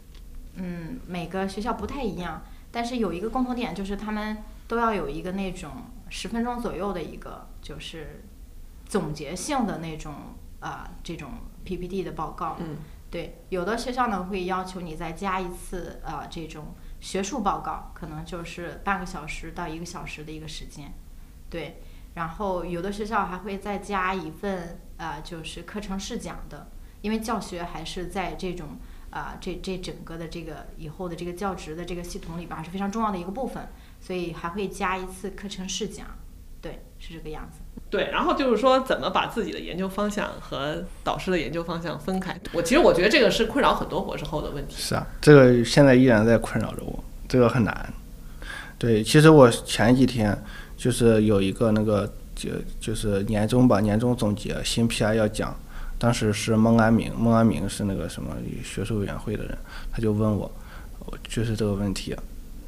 嗯，每个学校不太一样，但是有一个共同点就是他们都要有一个那种十分钟左右的一个就是总结性的那种啊、这种 PPT 的报告。嗯，对，有的学校呢会要求你再加一次呃这种学术报告，可能就是半个小时到一个小时的一个时间。对，然后有的学校还会再加一份呃就是课程试讲的，因为教学还是在这种啊、这这整个的这个以后的这个教职的这个系统里边还是非常重要的一个部分，所以还会加一次课程试讲。对，是这个样子。对，然后就是说怎么把自己的研究方向和导师的研究方向分开。我其实我觉得这个是困扰很多博士后的问题。是啊，这个现在依然在困扰着我，这个很难。对，其实我前几天就是有一个那个就就是年终吧，年终总结新 PI 要讲，当时是孟安明，孟安明是那个什么学术委员会的人，他就问我，我就是这个问题，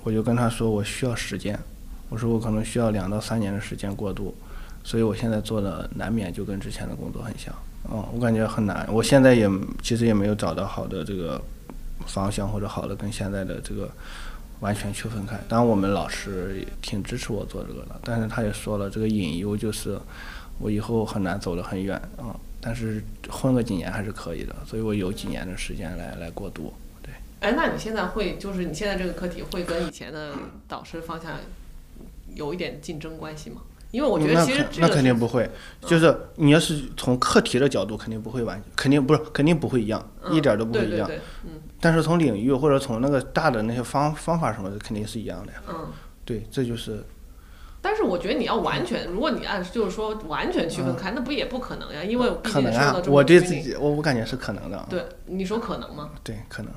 我就跟他说我需要时间，我说我可能需要两到三年的时间过渡，所以我现在做的难免就跟之前的工作很像，嗯，我感觉很难，我现在也其实也没有找到好的这个方向或者好的跟现在的这个完全区分开。当然，我们老师挺支持我做这个的，但是他也说了，这个隐忧就是我以后很难走得很远啊、嗯。但是混个几年还是可以的，所以我有几年的时间来来过渡。对，哎，那你现在会就是你现在这个课题会跟以前的导师方向有一点竞争关系吗？因为我觉得其实这个是肯定不会，就是你要是从课题的角度，肯定不会完，肯定不是肯定不会一样，一点儿都不会一样。对对对，嗯但是从领域或者从那个大的那些方方法什么的，肯定是一样的呀。嗯。对，这就是但是我觉得你要完全，如果你按就是说完全区分开，那不也不可能呀？因为毕嗯可能啊竟受到，这么我对自己，我我感觉是可能的。对你说可能吗？对，可能。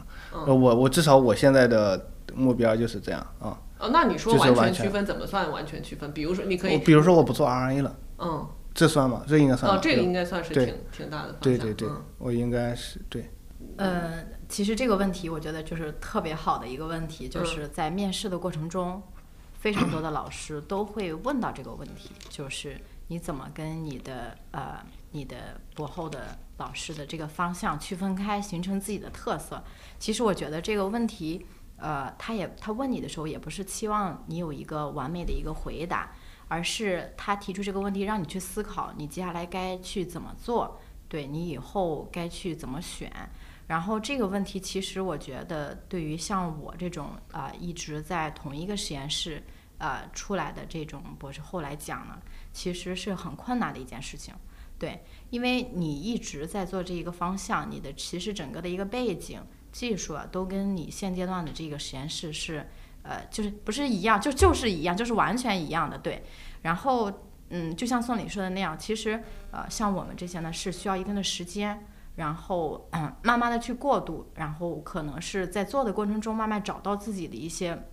我我至少我现在的目标就是这样啊。哦，那你说完完全全区分怎么算完全区分？比如说你可以，比如说我不做 RNA 了，嗯，这算吗？这应该算。哦，这个应该算是挺挺大的方向。对对对嗯，我应该是对。呃，其实这个问题我觉得就是特别好的一个问题，嗯就是在面试的过程中，非常多的老师都会问到这个问题，就是你怎么跟你的呃你的博后的老师的这个方向区分开，形成自己的特色。其实我觉得这个问题，呃，他也他问你的时候，也不是期望你有一个完美的一个回答，而是他提出这个问题，让你去思考你接下来该去怎么做，对你以后该去怎么选。然后这个问题，其实我觉得对于像我这种啊、一直在同一个实验室呃出来的这种博士后来讲呢，其实是很困难的一件事情。对，因为你一直在做这一个方向，你的其实整个的一个背景、技术啊，都跟你现阶段的这个实验室是呃，就是不是一样，就就是一样，就是完全一样的。对，然后嗯，就像宋理说的那样，其实呃，像我们这些呢，是需要一定的时间。然后，嗯，慢慢的去过渡，然后可能是在做的过程中，慢慢找到自己的一些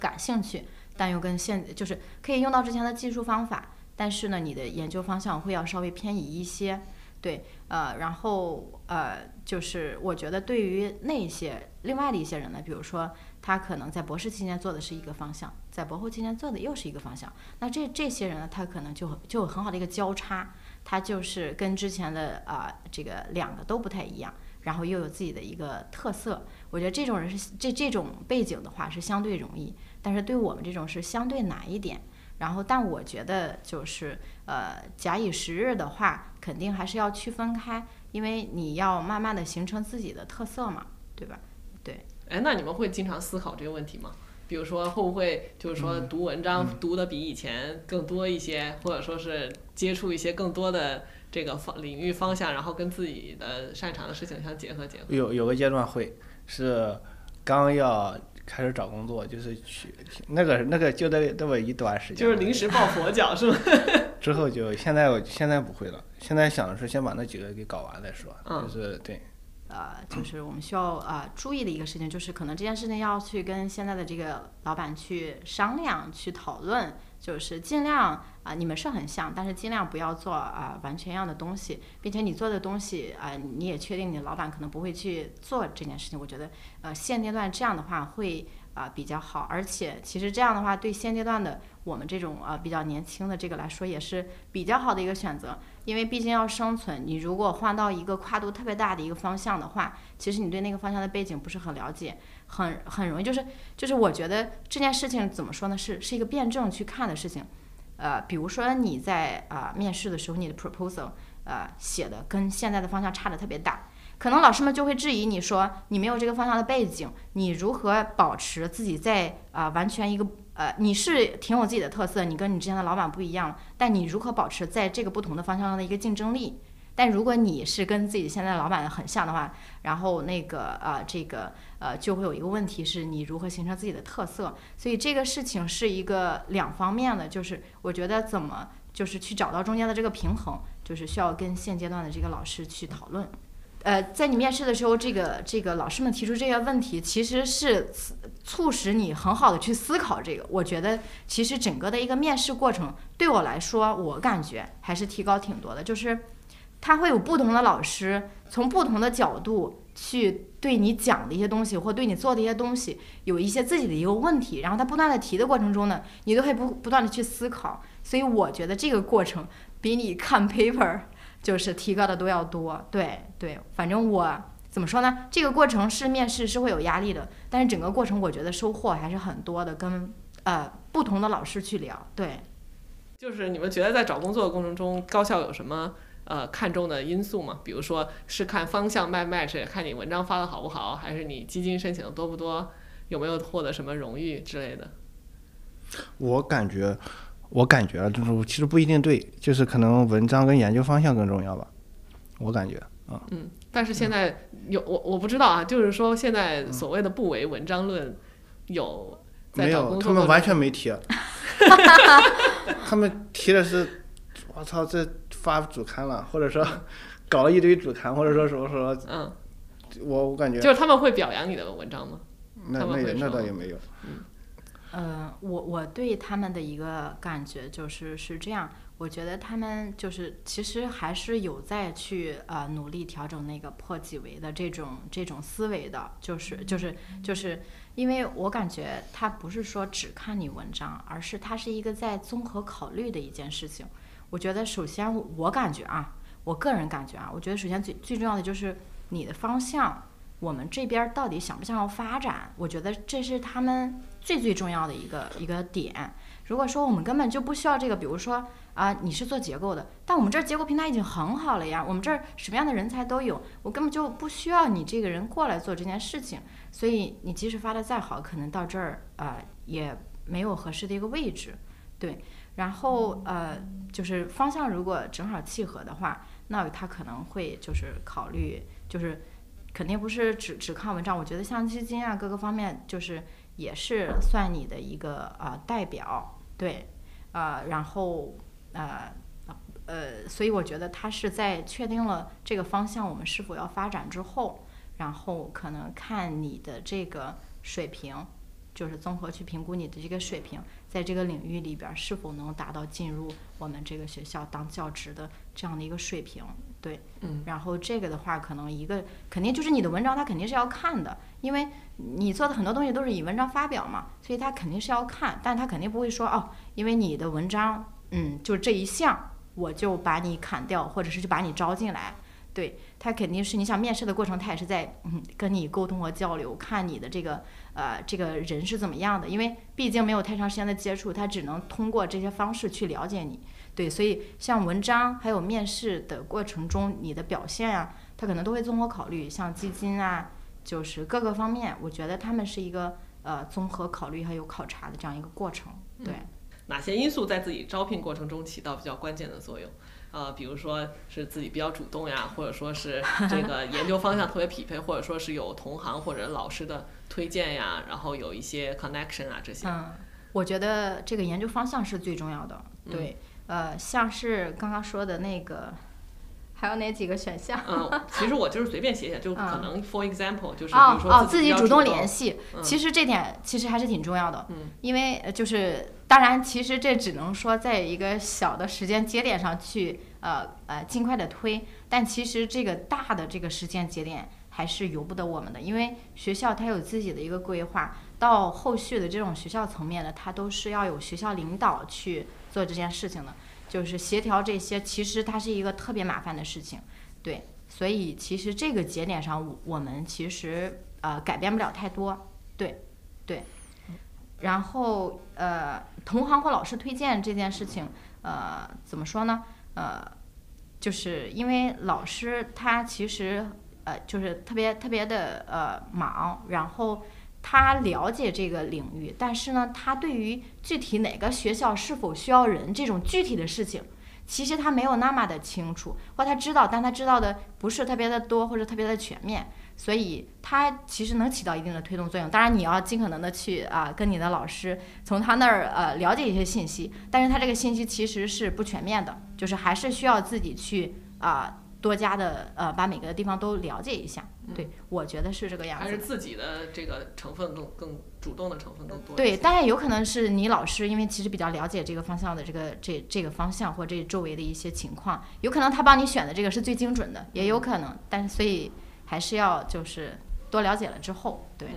感兴趣，但又跟现就是可以用到之前的技术方法，但是呢，你的研究方向会要稍微偏移一些，对，呃，然后呃，就是我觉得对于那些另外的一些人呢，比如说他可能在博士期间做的是一个方向，在博后期间做的又是一个方向，那这这些人呢，他可能就就有很好的一个交叉。它就是跟之前的啊、呃、这个两个都不太一样，然后又有自己的一个特色。我觉得这种人是这这种背景的话是相对容易，但是对我们这种是相对难一点。然后，但我觉得就是呃，假以时日的话，肯定还是要区分开，因为你要慢慢的形成自己的特色嘛，对吧？对。哎，那你们会经常思考这个问题吗？比如说，会不会就是说读文章读的比以前更多一些，或者说是接触一些更多的这个方领域方向，然后跟自己的擅长的事情相结合结合？有有个阶段会，是刚要开始找工作，就是去那个那个就那那么一段时间，就是临时抱佛脚是吗？<laughs> 之后就现在我现在不会了，现在想的是先把那几个给搞完再说，嗯就是对。呃，就是我们需要呃注意的一个事情，就是可能这件事情要去跟现在的这个老板去商量、去讨论，就是尽量啊、你们是很像，但是尽量不要做啊、完全一样的东西，并且你做的东西啊、你也确定你的老板可能不会去做这件事情。我觉得呃现阶段这样的话会啊、比较好，而且其实这样的话对现阶段的我们这种啊、比较年轻的这个来说也是比较好的一个选择。因为毕竟要生存，你如果换到一个跨度特别大的一个方向的话，其实你对那个方向的背景不是很了解，很很容易就是就是我觉得这件事情怎么说呢，是是一个辩证去看的事情。呃，比如说你在啊、面试的时候，你的 proposal 呃写的跟现在的方向差的特别大，可能老师们就会质疑你说你没有这个方向的背景，你如何保持自己在啊、完全一个呃你是挺有自己的特色，你跟你之前的老板不一样，但你如何保持在这个不同的方向上的一个竞争力？但如果你是跟自己现在老板很像的话，然后那个呃这个呃就会有一个问题是你如何形成自己的特色。所以这个事情是一个两方面的，就是我觉得怎么就是去找到中间的这个平衡，就是需要跟现阶段的这个老师去讨论。呃，在你面试的时候，这个这个老师们提出这些问题，其实是促使你很好的去思考这个。我觉得其实整个的一个面试过程，对我来说，我感觉还是提高挺多的。就是他会有不同的老师从不同的角度去对你讲的一些东西，或对你做的一些东西，有一些自己的一个问题，然后他不断的提的过程中呢，你都会不不断的去思考。所以我觉得这个过程比你看 paper 就是提高的都要多。对对，反正我怎么说呢？这个过程是面试是会有压力的，但是整个过程我觉得收获还是很多的，跟呃不同的老师去聊。对，就是你们觉得在找工作的过程中，高校有什么呃看重的因素吗？比如说是看方向 match match，看你文章发的好不好，还是你基金申请的多不多，有没有获得什么荣誉之类的？我感觉，我感觉啊，就是其实不一定对，就是可能文章跟研究方向更重要吧。我感觉啊，嗯，但是现在有我我不知道啊，就是说现在所谓的不为文章论有在找没有，他们完全没提。<laughs> 他们提的是，我操，这发主刊了，或者说 <laughs> 搞了一堆主刊，或者说什么什么，嗯，我我感觉就是他们会表扬你的文章吗？那那也那倒也没有。呃，我我对他们的一个感觉就是是这样，我觉得他们就是其实还是有在去呃努力调整那个破几维的这种这种思维的，就是就是就是因为我感觉他不是说只看你文章，而是它是一个在综合考虑的一件事情。我觉得首先我感觉啊，我个人感觉啊，我觉得首先最最重要的就是你的方向。我们这边到底想不想要发展？我觉得这是他们最最重要的一个一个点。如果说我们根本就不需要这个，比如说啊、你是做结构的，但我们这儿结构平台已经很好了呀，我们这儿什么样的人才都有，我根本就不需要你这个人过来做这件事情。所以你即使发的再好，可能到这儿啊、也没有合适的一个位置，对。然后呃，就是方向如果正好契合的话，那他可能会就是考虑就是。肯定不是只只看文章，我觉得像基金啊各个方面，就是也是算你的一个啊代表，对，呃，然后呃呃，所以我觉得他是在确定了这个方向我们是否要发展之后，然后可能看你的这个水平，就是综合去评估你的这个水平，在这个领域里边儿是否能达到进入我们这个学校当教职的这样的一个水平，对。嗯，然后这个的话，可能一个肯定就是你的文章，他肯定是要看的，因为你做的很多东西都是以文章发表嘛，所以他肯定是要看，但他肯定不会说哦，因为你的文章，嗯，就这一项，我就把你砍掉，或者是就把你招进来。对他肯定是你想面试的过程，他也是在嗯跟你沟通和交流，看你的这个呃这个人是怎么样的，因为毕竟没有太长时间的接触，他只能通过这些方式去了解你。对，所以像文章还有面试的过程中，你的表现啊，他可能都会综合考虑，像基金啊，就是各个方面，我觉得他们是一个呃综合考虑还有考察的这样一个过程。对，哪些因素在自己招聘过程中起到比较关键的作用？呃，比如说是自己比较主动呀，或者说是这个 <laughs> 研究方向特别匹配，或者说是有同行或者老师的推荐呀，然后有一些 connection 啊这些。嗯，我觉得这个研究方向是最重要的。对，呃，像是刚刚说的那个。还有哪几个选项？嗯，其实我就是随便写写，就 <laughs> 可能 for example 就是哦哦，自己主动联系，其实这点其实还是挺重要的。嗯，因为就是当然，其实这只能说在一个小的时间节点上去呃呃尽快的推，但其实这个大的这个时间节点还是由不得我们的，因为学校它有自己的一个规划，到后续的这种学校层面的，它都是要有学校领导去做这件事情的。就是协调这些，其实它是一个特别麻烦的事情，对，所以其实这个节点上，我们其实呃改变不了太多，对，对。然后呃，同行或老师推荐这件事情，呃，怎么说呢？呃，就是因为老师他其实呃就是特别特别的呃忙，然后。他了解这个领域，但是呢，他对于具体哪个学校是否需要人这种具体的事情，其实他没有那么的清楚，或他知道，但他知道的不是特别的多或者特别的全面，所以它其实能起到一定的推动作用。当然，你要尽可能的去啊，跟你的老师从他那儿呃了解一些信息，但是他这个信息其实是不全面的，就是还是需要自己去啊。多加的呃，把每个地方都了解一下，对我觉得是这个样子。还是自己的这个成分更更主动的成分更多。对，当然有可能是你老师，因为其实比较了解这个方向的这个这这个方向或这周围的一些情况，有可能他帮你选的这个是最精准的，也有可能。但所以还是要就是多了解了之后，对。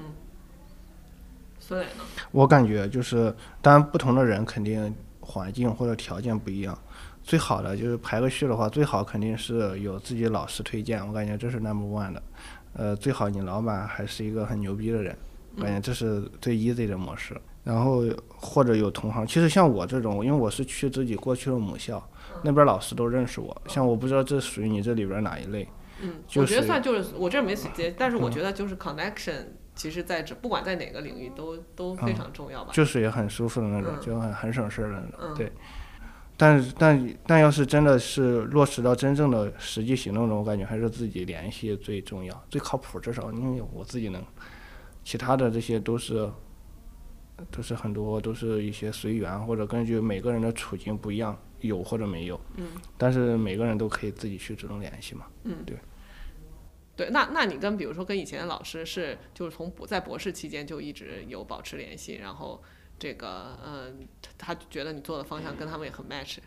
孙磊呢？我感觉就是，当然不同的人肯定环境或者条件不一样。最好的就是排个序的话，最好肯定是有自己老师推荐，我感觉这是 number one 的。呃，最好你老板还是一个很牛逼的人，感觉这是最 easy 的模式。然后或者有同行，其实像我这种，因为我是去自己过去的母校，那边老师都认识我。像我不知道这属于你这里边哪一类。嗯，我觉得算就是我这没时间，但是我觉得就是 connection，其实在这不管在哪个领域都都非常重要吧。就是也很舒服的那种，就很很省事儿的那种，对。但，但但要是真的是落实到真正的实际行动中，我感觉还是自己联系最重要、最靠谱。至少因为我自己能，其他的这些都是，都是很多都是一些随缘或者根据每个人的处境不一样，有或者没有。嗯。但是每个人都可以自己去主动联系嘛。嗯，对。对，那那你跟比如说跟以前的老师是，就是从不在博士期间就一直有保持联系，然后。这个，嗯，他觉得你做的方向跟他们也很 match，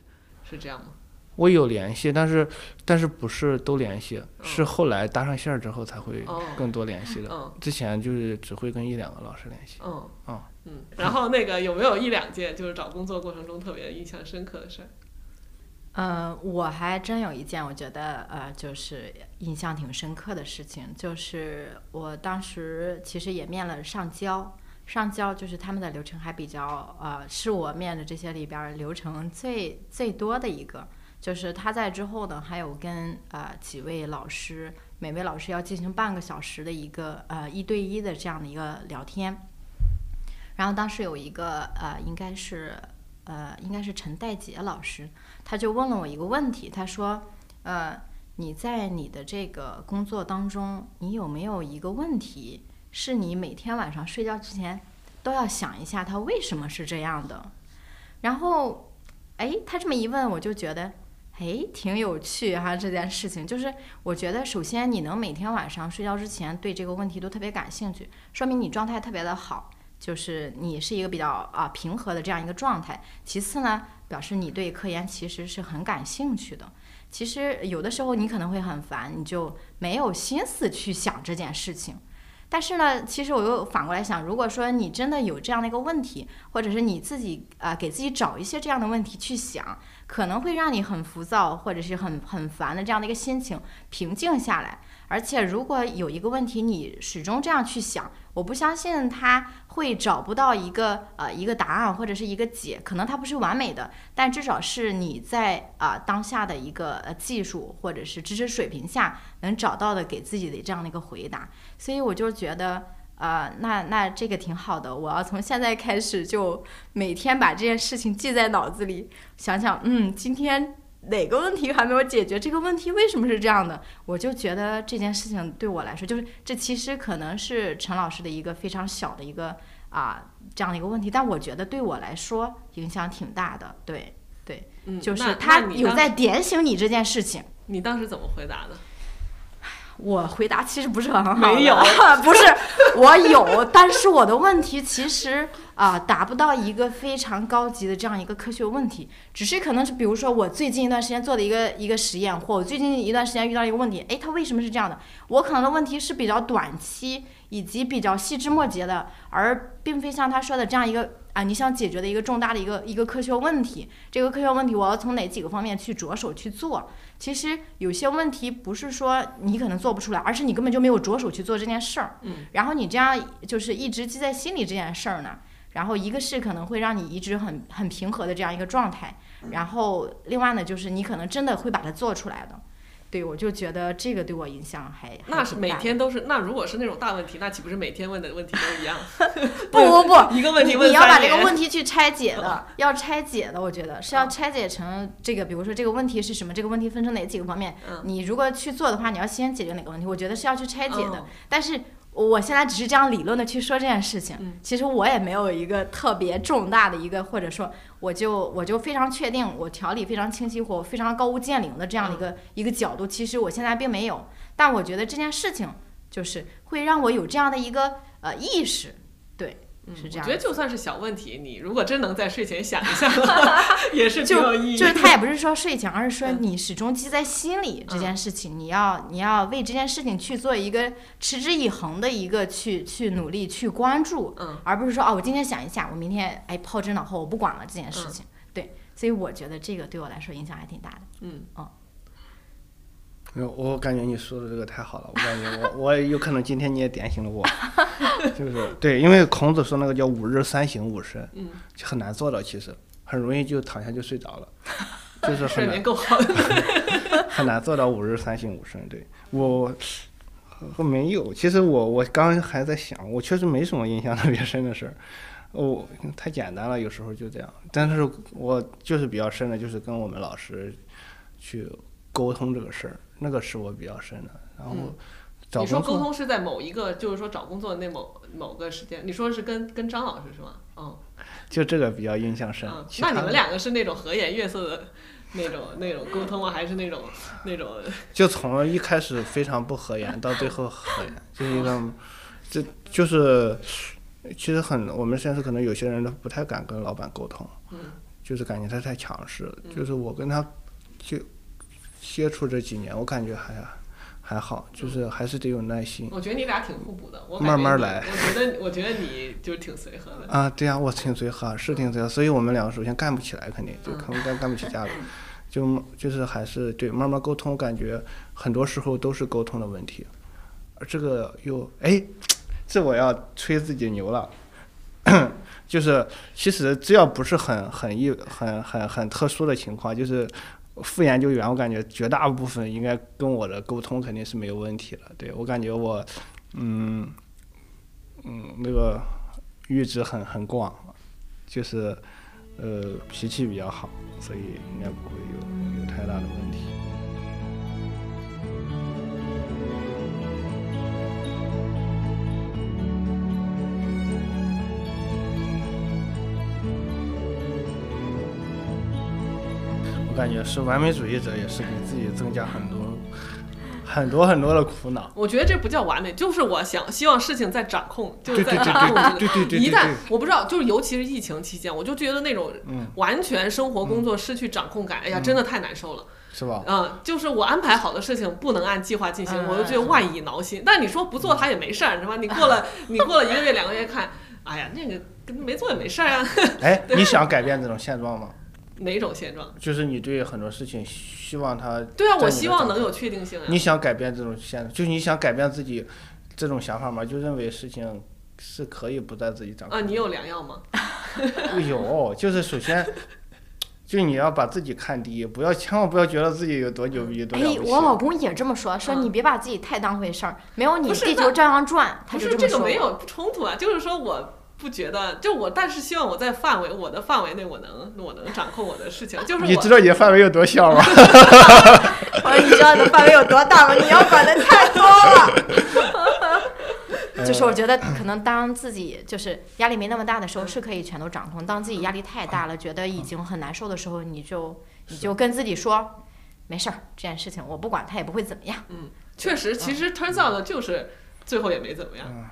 是这样吗？我有联系，但是但是不是都联系，是后来搭上线儿之后才会更多联系的。嗯，之前就是只会跟一两个老师联系。嗯，嗯嗯。然后那个有没有一两件就是找工作过程中特别印象深刻的事儿？嗯，我还真有一件，我觉得呃，就是印象挺深刻的事情，就是我当时其实也面了上交。上交就是他们的流程还比较呃，是我面的这些里边流程最最多的一个。就是他在之后呢，还有跟呃几位老师，每位老师要进行半个小时的一个呃一对一的这样的一个聊天。然后当时有一个呃，应该是呃应该是陈代杰老师，他就问了我一个问题，他说呃你在你的这个工作当中，你有没有一个问题？是你每天晚上睡觉之前都要想一下，它为什么是这样的。然后，哎，他这么一问，我就觉得，哎，挺有趣哈。这件事情就是，我觉得首先你能每天晚上睡觉之前对这个问题都特别感兴趣，说明你状态特别的好，就是你是一个比较啊平和的这样一个状态。其次呢，表示你对科研其实是很感兴趣的。其实有的时候你可能会很烦，你就没有心思去想这件事情。但是呢，其实我又反过来想，如果说你真的有这样的一个问题，或者是你自己啊给自己找一些这样的问题去想，可能会让你很浮躁或者是很很烦的这样的一个心情平静下来。而且如果有一个问题你始终这样去想，我不相信他会找不到一个呃一个答案或者是一个解，可能它不是完美的，但至少是你在啊当下的一个呃技术或者是知识水平下能找到的给自己的这样的一个回答。所以我就觉得啊，那那这个挺好的，我要从现在开始就每天把这件事情记在脑子里，想想嗯，今天哪个问题还没有解决？这个问题为什么是这样的？我就觉得这件事情对我来说，就是这其实可能是陈老师的一个非常小的一个啊、这样的一个问题，但我觉得对我来说影响挺大的。对对，嗯，就是他有在点醒你这件事情。你当时怎么回答的？我回答其实不是很好，没有 <laughs> 不是我有，但是我的问题其实啊、达不到一个非常高级的这样一个科学问题，只是可能是比如说我最近一段时间做的一个一个实验，或我最近一段时间遇到一个问题，诶，它为什么是这样的？我可能的问题是比较短期以及比较细枝末节的，而并非像他说的这样一个啊，你想解决的一个重大的一个一个科学问题。这个科学问题我要从哪几个方面去着手去做？其实有些问题不是说你可能做不出来，而是你根本就没有着手去做这件事儿。嗯，然后你这样就是一直记在心里这件事儿呢，然后一个是可能会让你一直很很平和的这样一个状态，然后另外呢就是你可能真的会把它做出来的。对，我就觉得这个对我影响还还那是每天都是，那如果是那种大问题，那岂不是每天问的问题都一样？<laughs> 不不不，一个问题你你要把这个问题去拆解的，<laughs> 要拆解的，我觉得是要拆解成这个，比如说这个问题是什么，这个问题分成哪几个方面。嗯你如果去做的话，你要先解决哪个问题，我觉得是要去拆解的。哦但是我现在只是这样理论的去说这件事情，嗯其实我也没有一个特别重大的一个，或者说我就我就非常确定我条理非常清晰或非常高屋建瓴的这样的一嗯个、一个角度，其实我现在并没有。但我觉得这件事情就是会让我有这样的一个呃意识，对。嗯是这样我觉得就算是小问题，你如果真能在睡前想一下 <laughs> 也是挺有意义。就是他也不是说 <laughs> 睡前，而是说嗯你始终记在心里这件事情，你要你要为这件事情去做一个持之以恒的一个去去努力去关注，嗯而不是说哦，我今天想一下，我明天哎抛之脑后，我不管了这件嗯事情。对，所以我觉得这个对我来说影响还挺大的。嗯，没有，我感觉你说的这个太好了，我感觉我我也有可能今天你也点醒了我，就是对，因为孔子说那个叫五日三省吾身，嗯，就很难做到，其实很容易就躺下就睡着了，<laughs> 就是睡很难眠够好。<laughs> 很难做到五日三省吾身。对我我没有，其实我我刚还在想，我确实没什么印象特别深的事儿，我太简单了，有时候就这样。但是我就是比较深的，就是跟我们老师去沟通这个事儿，那个是我比较深的。然后嗯你说，沟通是在某一个，就是说找工作那某某个时间，你说是跟跟张老师是吗？嗯就这个比较印象深。那你们两个是那种和颜悦色的那种那种沟通啊，还是那种那种？就从一开始非常不和颜，到最后和颜，就是一个，这就是其实很我们现在可能有些人都不太敢跟老板沟通，嗯就是感觉他太强势了。嗯就是我跟他就接触这几年，我感觉还还好，就是还是得有耐心我觉得你俩挺互补的，我慢慢来我觉得我觉得你就是挺随和的。啊。对呀、我挺随和，是挺随和，所以我们两个首先干不起来，肯定就可能干干不起架子。就就是还是对慢慢沟通，感觉很多时候都是沟通的问题，而这个又哎，这我要吹自己牛了，<coughs> 就是其实只要不是很很一很很很特殊的情况，就是副研究员，我感觉绝大部分应该跟我的沟通肯定是没有问题了。对我感觉我，嗯嗯，那个阈值很很广，就是呃脾气比较好，所以应该不会有有太大的问题。感觉是完美主义者，也是给自己增加很多很多很多的苦恼。我觉得这不叫完美，就是我想希望事情在掌控，就是在掌控之内。对对对对一旦我不知道，就是尤其是疫情期间，我就觉得那种嗯，完全生活工作失去掌控感，哎呀，真的太难受了。是吧？嗯，就是我安排好的事情不能按计划进行，嗯我就觉得万蚁挠心。但你说不做它也没事儿，是吧？你过了 <laughs> 你过了一个月两个月看，哎呀，那个跟没做也没事儿啊。哎，你想改变这种现状吗？哪种现状？就是你对很多事情希望它对啊，我希望能有确定性啊。你想改变这种现，就是你想改变自己这种想法吗？就认为事情是可以不在自己掌控。啊，你有良药吗？<laughs> 有，就是首先，就你要把自己看低，不要千万不要觉得自己有多牛逼多哎了不，起。我老公也这么说，说嗯你别把自己太当回事儿，没有你地球照样转，他不是这个。没有冲突啊，就是说我不觉得，就我，但是希望我在范围我的范围内，我能我能掌控我的事情，就是我你知道你的范围有多小吗？我 <laughs> 说你知道你的范围有多大吗？你要管的太多了。就是我觉得可能当自己就是压力没那么大的时候，是可以全都掌控。当自己压力太大了，觉得已经很难受的时候，你就你就跟自己说，没事儿，这件事情我不管，他也不会怎么样。嗯确实，其实 turns out 就是最后也没怎么样。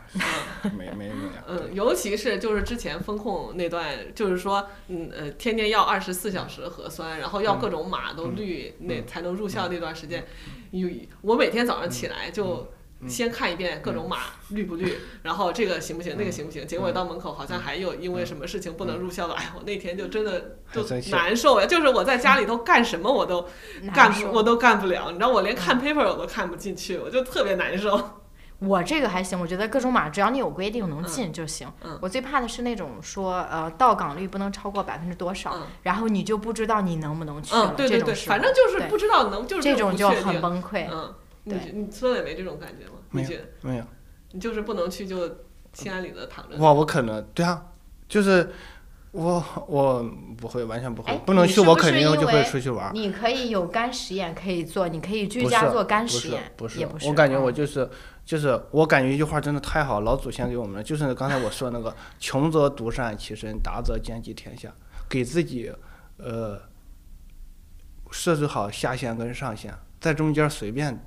嗯，没没没有。嗯，尤其是就是之前风控那段，就是说，嗯呃，天天要二十四小时核酸，然后要各种码都绿，那才能入校那段时间，有我每天早上起来就。先看一遍各种码绿不绿，然后这个行不行，那个行不行？结果到门口好像还有因为什么事情不能入校的，哎，我那天就真的就难受呀！就是我在家里头干什么我都干不，我都干不了。你知道我连看 paper 我都看不进去，我就特别难受。我这个还行，我觉得各种码只要你有规定能进就行。嗯我最怕的是那种说呃到岗率不能超过百分之多少，嗯然后你就不知道你能不能去了。嗯，对对对，反正就是不知道能，就是这种就很崩溃。嗯，你对你孙磊没这种感觉吗？没有觉得没有，你就是不能去就心安理得躺着？哇我可能对啊，就是我我不会完全不会哎，不能去我肯定就会出去玩。你可以有干实验可以做，你可以居家做干实验，不是也不是。我感觉我嗯就是就是我感觉一句话真的太好，老祖先给我们的，就是刚才我说那个“ <laughs> 穷则独善其身，达则兼济天下”，给自己呃设置好下限跟上限，在中间随便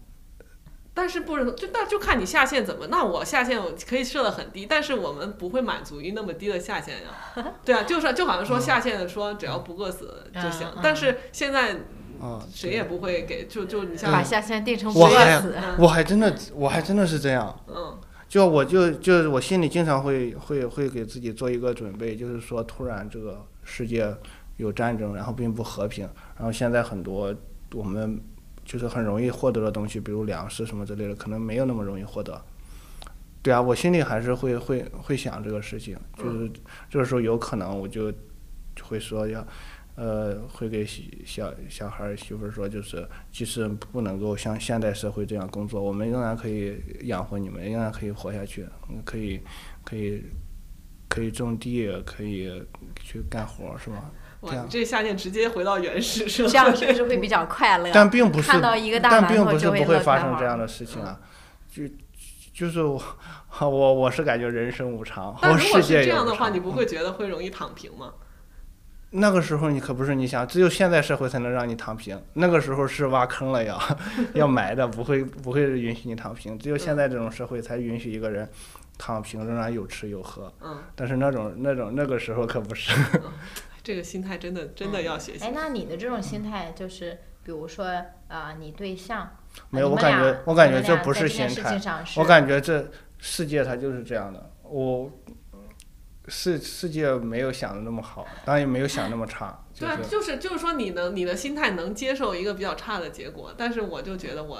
但是不是就那就看你下限怎么？那我下限我可以设的很低，但是我们不会满足于那么低的下限呀。<laughs> 对啊，就是就好像说下限的说只要不饿死就行，但是现在啊。谁也不会给，就就你像把下限定成不我还饿死。我还真的我还真的是这样，嗯就我就就是我心里经常会会会给自己做一个准备，就是说突然这个世界有战争，然后并不和平，然后现在很多我们就是很容易获得的东西，比如粮食什么之类的，可能没有那么容易获得。对啊，我心里还是会会会想这个事情，就是这个时候有可能我就就会说要。呃，会给媳小小孩儿媳妇儿说，就是即使不能够像现代社会这样工作，我们仍然可以养活你们，仍然可以活下去，嗯可以可以可以种地，可以去干活，是吧？哇，这样你这下限直接回到原始社会，这样是不是会比较快乐？<laughs> 但并不是看到一个大但并不是不会发生这样的事情啊，就就是我 <laughs> 我我是感觉人生无常，但如果是我世界这样的话，你不会觉得会容易躺平吗？那个时候你可不是你想，只有现在社会才能让你躺平。那个时候是挖坑了要 <laughs> 要埋的，不会不会允许你躺平。只有现在这种社会才允许一个人躺平，仍然有吃有喝。嗯，但是那种那种那个时候可不是。<laughs> 这个心态真的真的要学习哎，。那你的这种心态就是，比如说啊、呃你对象，没有，我感觉我感觉这不是心态我感觉这世界它就是这样的。我世世界没有想的那么好，当然也没有想那么差。就对啊，就是就是说你能你的心态能接受一个比较差的结果，但是我就觉得我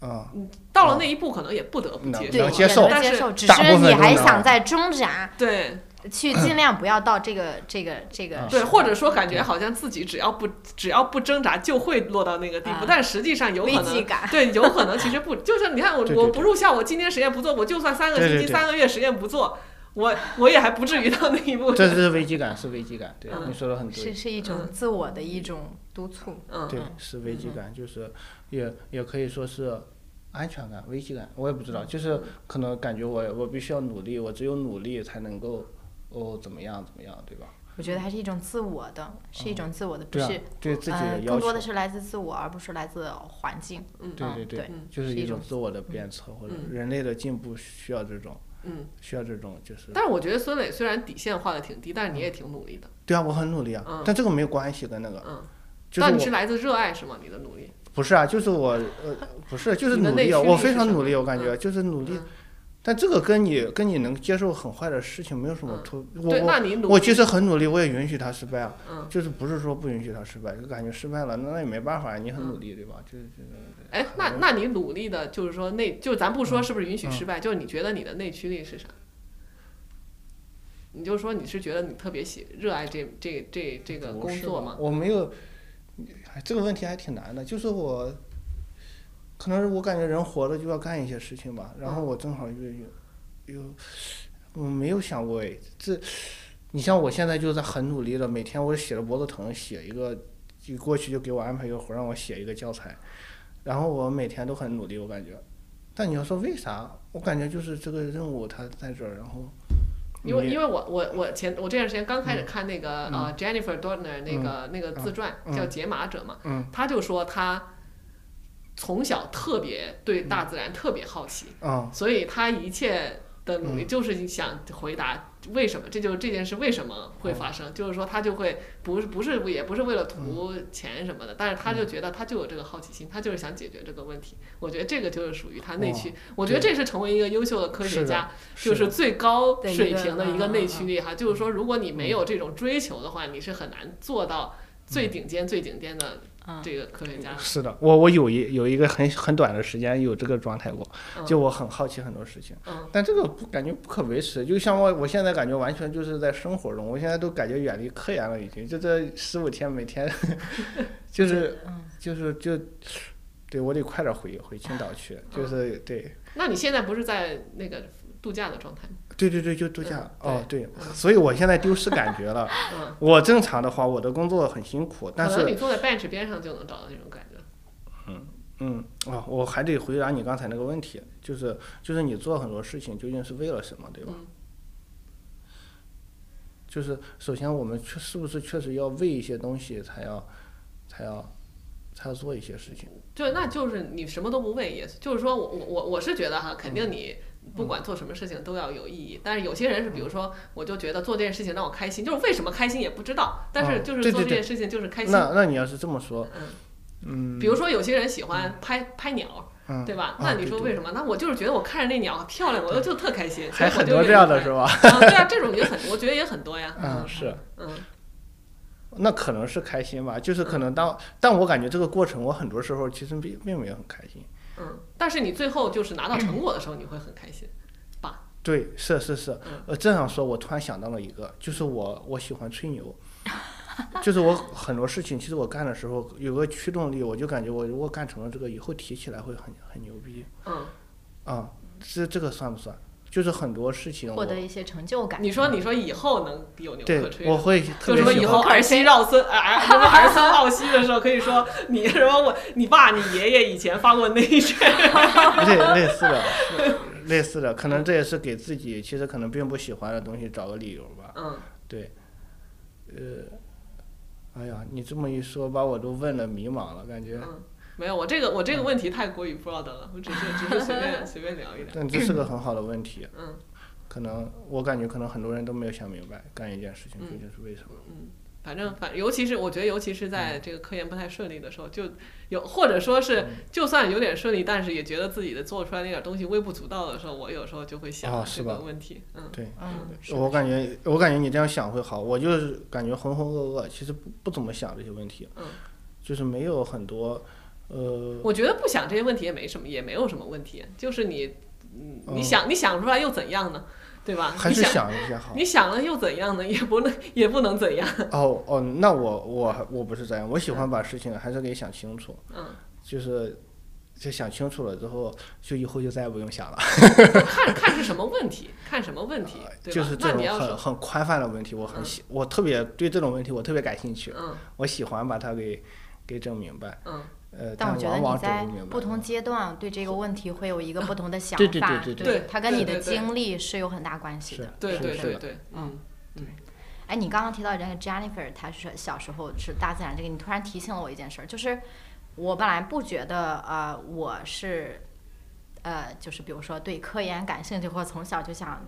嗯，到了那一步可能也不得不能接受，能接受但是能接受，只是你还想再挣扎，对去尽量不要到这个这个这个啊对，或者说感觉好像自己只要不只要不挣扎就会落到那个地步，啊但实际上有可能。对，有可能其实不，就是你看我对对我不入校，我今天实验不做，我就算三个星期、三个月实验不做，我我也还不至于到那一步。这是危机感，是危机感。对，嗯你说的很对。是是一种自我的一种督促。嗯，对嗯，是危机感，就是也也可以说是安全感、危机感，我也不知道，就是可能感觉我我必须要努力，我只有努力才能够哦怎么样怎么样，对吧？我觉得还是一种自我的，是一种自我的，不对啊是，对自己呃的，要更多的。是来自自我，而不是来自环境。嗯嗯对对对对，就是一种种自我的鞭策，或者嗯人类的进步需要这种，嗯，需要这种就是。但是我觉得孙磊虽然底线画的挺低，但是你也挺努力的。对啊，我很努力啊嗯，但这个没有关系跟那个，嗯，就是我那你是来自热爱是吗？你的努力？不是啊，就是我呃不是就是努力我非常努力，我感觉就是努力嗯，但这个跟你跟你能接受很坏的事情没有什么嗯突，我对，我那你努力，我其实很努力，我也允许他失败啊，嗯，就是不是说不允许他失败，就感觉失败了，那那也没办法，你很努力，对吧？就是这个。哎，那那你努力的，就是说内，就咱不说是不是允许嗯失败，就是你觉得你的内驱力是啥？你就说你是觉得你特别喜热爱这这这这个工作吗？我没有，哎，这个问题还挺难的。就是我，可能是我感觉人活着就要干一些事情吧，然后我正好又有有，我没有想过哎，这，你像我现在就在很努力的，每天我写着脖子疼，写一个，就过去就给我安排一个活，让我写一个教材，然后我每天都很努力，我感觉。但你要说为啥，我感觉就是这个任务它在这儿，然后。因为因为我我我前我这段时间刚开始看那个呃 Jennifer Doudna 那个那个自传叫《解码者》嘛，他就说他从小特别对大自然特别好奇，所以他一切。的努力就是想回答为什么，这就是这件事为什么会发生。就是说他就会不是不是也不是为了图钱什么的，但是他就觉得他就有这个好奇心，他就是想解决这个问题。我觉得这个就是属于他内驱。我觉得这是成为一个优秀的科学家，就是最高水平的一个内驱力哈。就是说，如果你没有这种追求的话，你是很难做到最顶尖最顶尖的。这个科学家。是的，我我有一有一个很很短的时间有这个状态过，就我很好奇很多事情，但这个不感觉不可维持，就像我我现在感觉完全就是在生活中，我现在都感觉远离科研了已经，就这十五天每天 <laughs> 就是就是就，对我得快点回回青岛去，就是对。那你现在不是在那个度假的状态吗？对对对，就度假哦，对，所以我现在丢失感觉了。<laughs> 我正常的话，我的工作很辛苦，但是你坐在 bench 边上就能找到那种感觉。嗯嗯啊，我还得回答你刚才那个问题，就是就是你做很多事情究竟是为了什么，对吧？就是首先我们确是不是确实要为一些东西才要才要才要做一些事情？对，那就是你什么都不为也，就是说我我我我是觉得哈，肯定你。不管做什么事情都要有意义，但是有些人是，比如说，我就觉得做这件事情让我开心，就是为什么开心也不知道，但是就是做这件事情就是开心。那那你要是这么说，嗯，比如说有些人喜欢拍拍鸟，对吧？那你说为什么？那我就是觉得我看着那鸟漂亮，我就就特开心。还很多这样的是吧？对啊，这种也很，我觉得也很多呀。<laughs> 嗯，是。嗯，那可能是开心吧，就是可能当，但我感觉这个过程，我很多时候其实并并没有很开心。嗯，但是你最后就是拿到成果的时候，你会很开心，吧？对，是是是。呃，这样说，我突然想到了一个，就是我我喜欢吹牛，<laughs> 就是我很多事情，其实我干的时候有个驱动力，我就感觉我如果干成了这个，以后提起来会很很牛逼。嗯。啊，这这个算不算？就是很多事情获得一些成就感。你说，你说以后能有牛可吹？我会就什么以后儿媳绕孙儿什么儿孙绕膝的时候，可以说你什么我你爸你爷爷以前发过内卷。<laughs> <laughs> 类类似的，类似的，可能这也是给自己其实可能并不喜欢的东西找个理由吧。嗯。对。呃，哎呀，你这么一说，把我都问的迷茫了，感觉。没有，我这个我这个问题太过于 broad 了，我只是只是随便随便聊一聊。但这是个很好的问题。嗯。可能我感觉可能很多人都没有想明白，干一件事情究竟是为什么。嗯。反正反，尤其是我觉得，尤其是在这个科研不太顺利的时候，就有或者说是就算有点顺利，但是也觉得自己的做出来那点东西微不足道的时候，我有时候就会想这个问题。嗯。对。嗯。我感觉我感觉你这样想会好，我就是感觉浑浑噩噩，其实不不怎么想这些问题。嗯。就是没有很多。呃，我觉得不想这些问题也没什么，也没有什么问题。就是你，嗯，你想你想出来又怎样呢？对吧？还是想一下好。你想了又怎样呢？也不能也不能怎样。哦哦，那我我我不是这样，我喜欢把事情还是给想清楚。嗯。就是就想清楚了之后，就以后就再也不用想了。<laughs> 看看是什么问题？看什么问题？就是这种很很宽泛的问题，我很喜，我特别对这种问题我特别感兴趣。嗯。我喜欢把它给给整明白。嗯。呃，但我觉得你在不同阶段对这个问题会有一个不同的想法，对对对对对，它跟你的经历是有很大关系的，对对对对，嗯嗯。哎，你刚刚提到这个 Jennifer，她是小时候是大自然这个，你突然提醒了我一件事儿，就是我本来不觉得呃我是呃就是比如说对科研感兴趣，或从小就想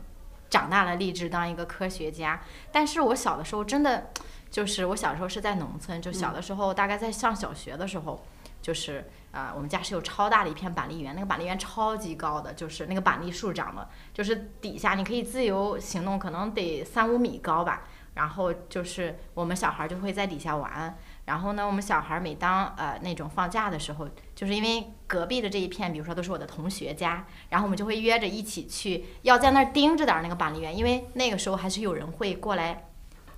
长大了立志当一个科学家，但是我小的时候真的就是我小时候是在农村，就小的时候大概在上小学的时候。就是啊，我们家是有超大的一片板栗园，那个板栗园超级高的，就是那个板栗树长的，就是底下你可以自由行动，可能得三五米高吧。然后就是我们小孩就会在底下玩。然后呢，我们小孩每当呃那种放假的时候，就是因为隔壁的这一片，比如说都是我的同学家，然后我们就会约着一起去，要在那儿盯着点那个板栗园，因为那个时候还是有人会过来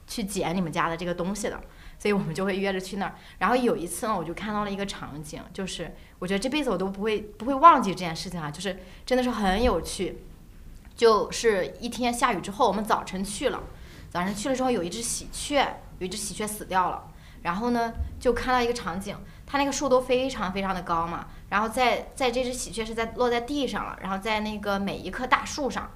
去捡你们家的这个东西的。所以我们就会约着去那儿，然后有一次呢，我就看到了一个场景，就是我觉得这辈子我都不会不会忘记这件事情啊，就是真的是很有趣。就是一天下雨之后，我们早晨去了，早晨去了之后有一只喜鹊，有一只喜鹊死掉了，然后呢就看到一个场景，它那个树都非常非常的高嘛，然后在在这只喜鹊是在落在地上了，然后在那个每一棵大树上。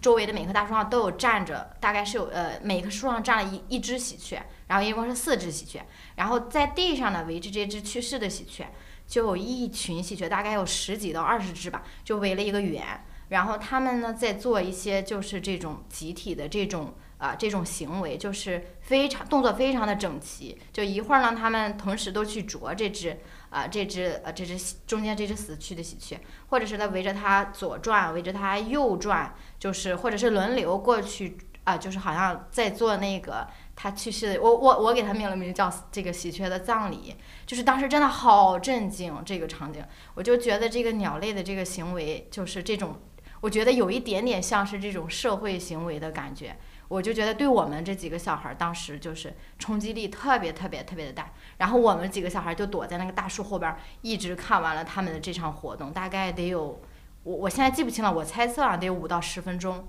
周围的每棵大树上都有站着，大概是有呃每棵树上站了一一只喜鹊，然后一共是四只喜鹊，然后在地上呢围着这只去世的喜鹊，就有一群喜鹊，大概有十几到二十只吧，就围了一个圆，然后他们呢在做一些就是这种集体的这种啊、这种行为，就是非常动作非常的整齐，就一会儿呢他们同时都去啄这只啊、这只呃这只中间这只死去的喜鹊，或者是呢围着它左转，围着它右转。就是或者是轮流过去啊、就是好像在做那个他去世的，我我我给他命了名叫这个喜鹊的葬礼，就是当时真的好震惊这个场景，我就觉得这个鸟类的这个行为就是这种，我觉得有一点点像是这种社会行为的感觉。我就觉得对我们这几个小孩儿当时就是冲击力特别特别特别的大，然后我们几个小孩儿就躲在那个大树后边儿，一直看完了他们的这场活动，大概得有我我现在记不清了，我猜测啊得有五到十分钟，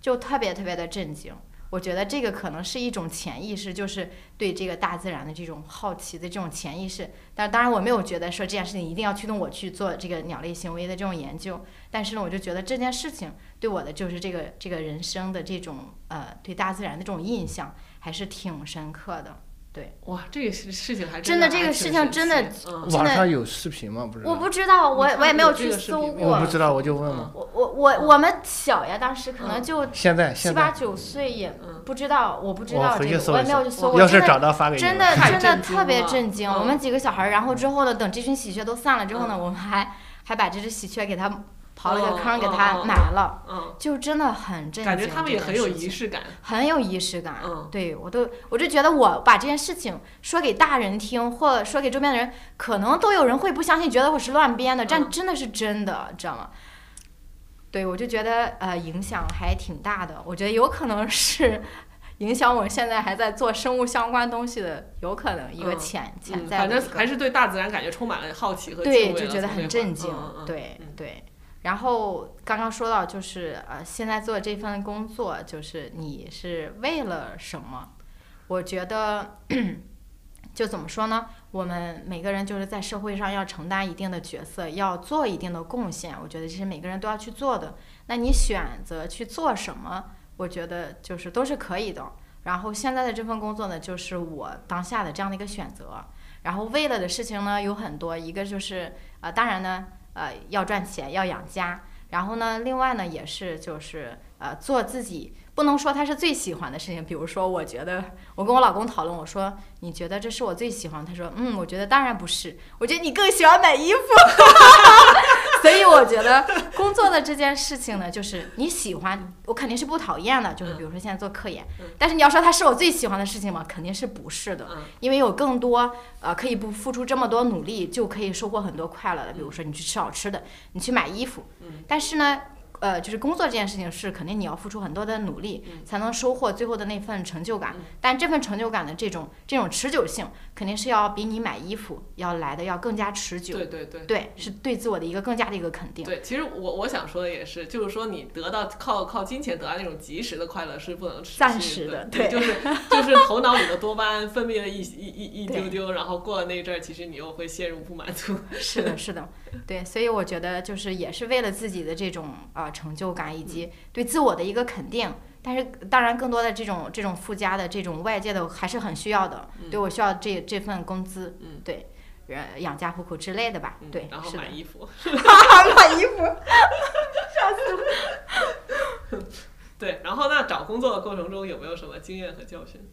就特别特别的震惊。我觉得这个可能是一种潜意识，就是对这个大自然的这种好奇的这种潜意识。但当然我没有觉得说这件事情一定要驱动我去做这个鸟类行为的这种研究，但是呢，我就觉得这件事情对我的就是这个这个人生的这种呃对大自然的这种印象还是挺深刻的。哇，这个事事情还真的的这个事情真的嗯真的网上有视频吗？不知道。我不知道，我我也没有去搜过我不。知道，我就问问。我我我我们小呀，当时可能就现在七，八九岁，也嗯不知道，我不知道这个，我也没有去搜搜过。真的要是找到发给你真们。的真的特别震惊。嗯我们几个小孩儿，然后之后呢，等这群喜鹊都散了之后呢，我们还还把这只喜鹊给它刨了个坑，给哦哦它哦埋了，嗯，就真的很震惊。感觉他们也很有仪式。感。很有仪式感，嗯对我都，我就觉得我把这件事情说给大人听，或说给周边的人，可能都有人会不相信，觉得我是乱编的，但嗯真的是真的，知道吗？对，我就觉得呃影响还挺大的，我觉得有可能是影响我现在还在做生物相关东西的，有可能一个嗯潜、潜嗯，反正还是对大自然感觉充满了好奇和对，就觉得很震惊，对嗯对。然后刚刚说到，就是呃，现在做这份工作，就是你是为了什么？我觉得，就怎么说呢？我们每个人就是在社会上要承担一定的角色，要做一定的贡献。我觉得这是每个人都要去做的。那你选择去做什么？我觉得就是都是可以的。然后现在的这份工作呢，就是我当下的这样的一个选择。然后为了的事情呢有很多，一个就是呃，当然呢，呃，要赚钱，要养家。然后呢，另外呢，也是就是呃，做自己不能说他是最喜欢的事情。比如说，我觉得我跟我老公讨论，我说你觉得这是我最喜欢？他说，嗯，我觉得当然不是，我觉得你更喜欢买衣服。<laughs> <laughs> 所以我觉得工作的这件事情呢，就是你喜欢，我肯定是不讨厌的。就是比如说现在做科研，但是你要说它是我最喜欢的事情吗？肯定是不是的。嗯因为有更多呃可以不付出这么多努力就可以收获很多快乐的，比如说你去吃好吃的，你去买衣服，嗯但是呢。呃，就是工作这件事情是肯定你要付出很多的努力，才能收获最后的那份成就感。嗯但这份成就感的这种这种持久性，肯定是要比你买衣服要来的要更加持久。对对对。对，是对自我的一个更加的一个肯定。对，其实我我想说的也是，就是说你得到靠靠金钱得到那种及时的快乐是不能持续暂时的对，对就是就是头脑里的多巴胺分泌了一一一一丢丢，然后过了那一阵儿，其实你又会陷入不满足。是的，是的，对，所以我觉得就是也是为了自己的这种呃成就感以及对自我的一个肯定。但是当然，更多的这种这种附加的这种外界的还是很需要的。对我需要这这份工资，嗯对，呃，养家糊口之类的吧。嗯对，然后买。衣服。<laughs> <laughs> 买衣服。<laughs> 对，然后那找工作的过程中有没有什么经验和教训？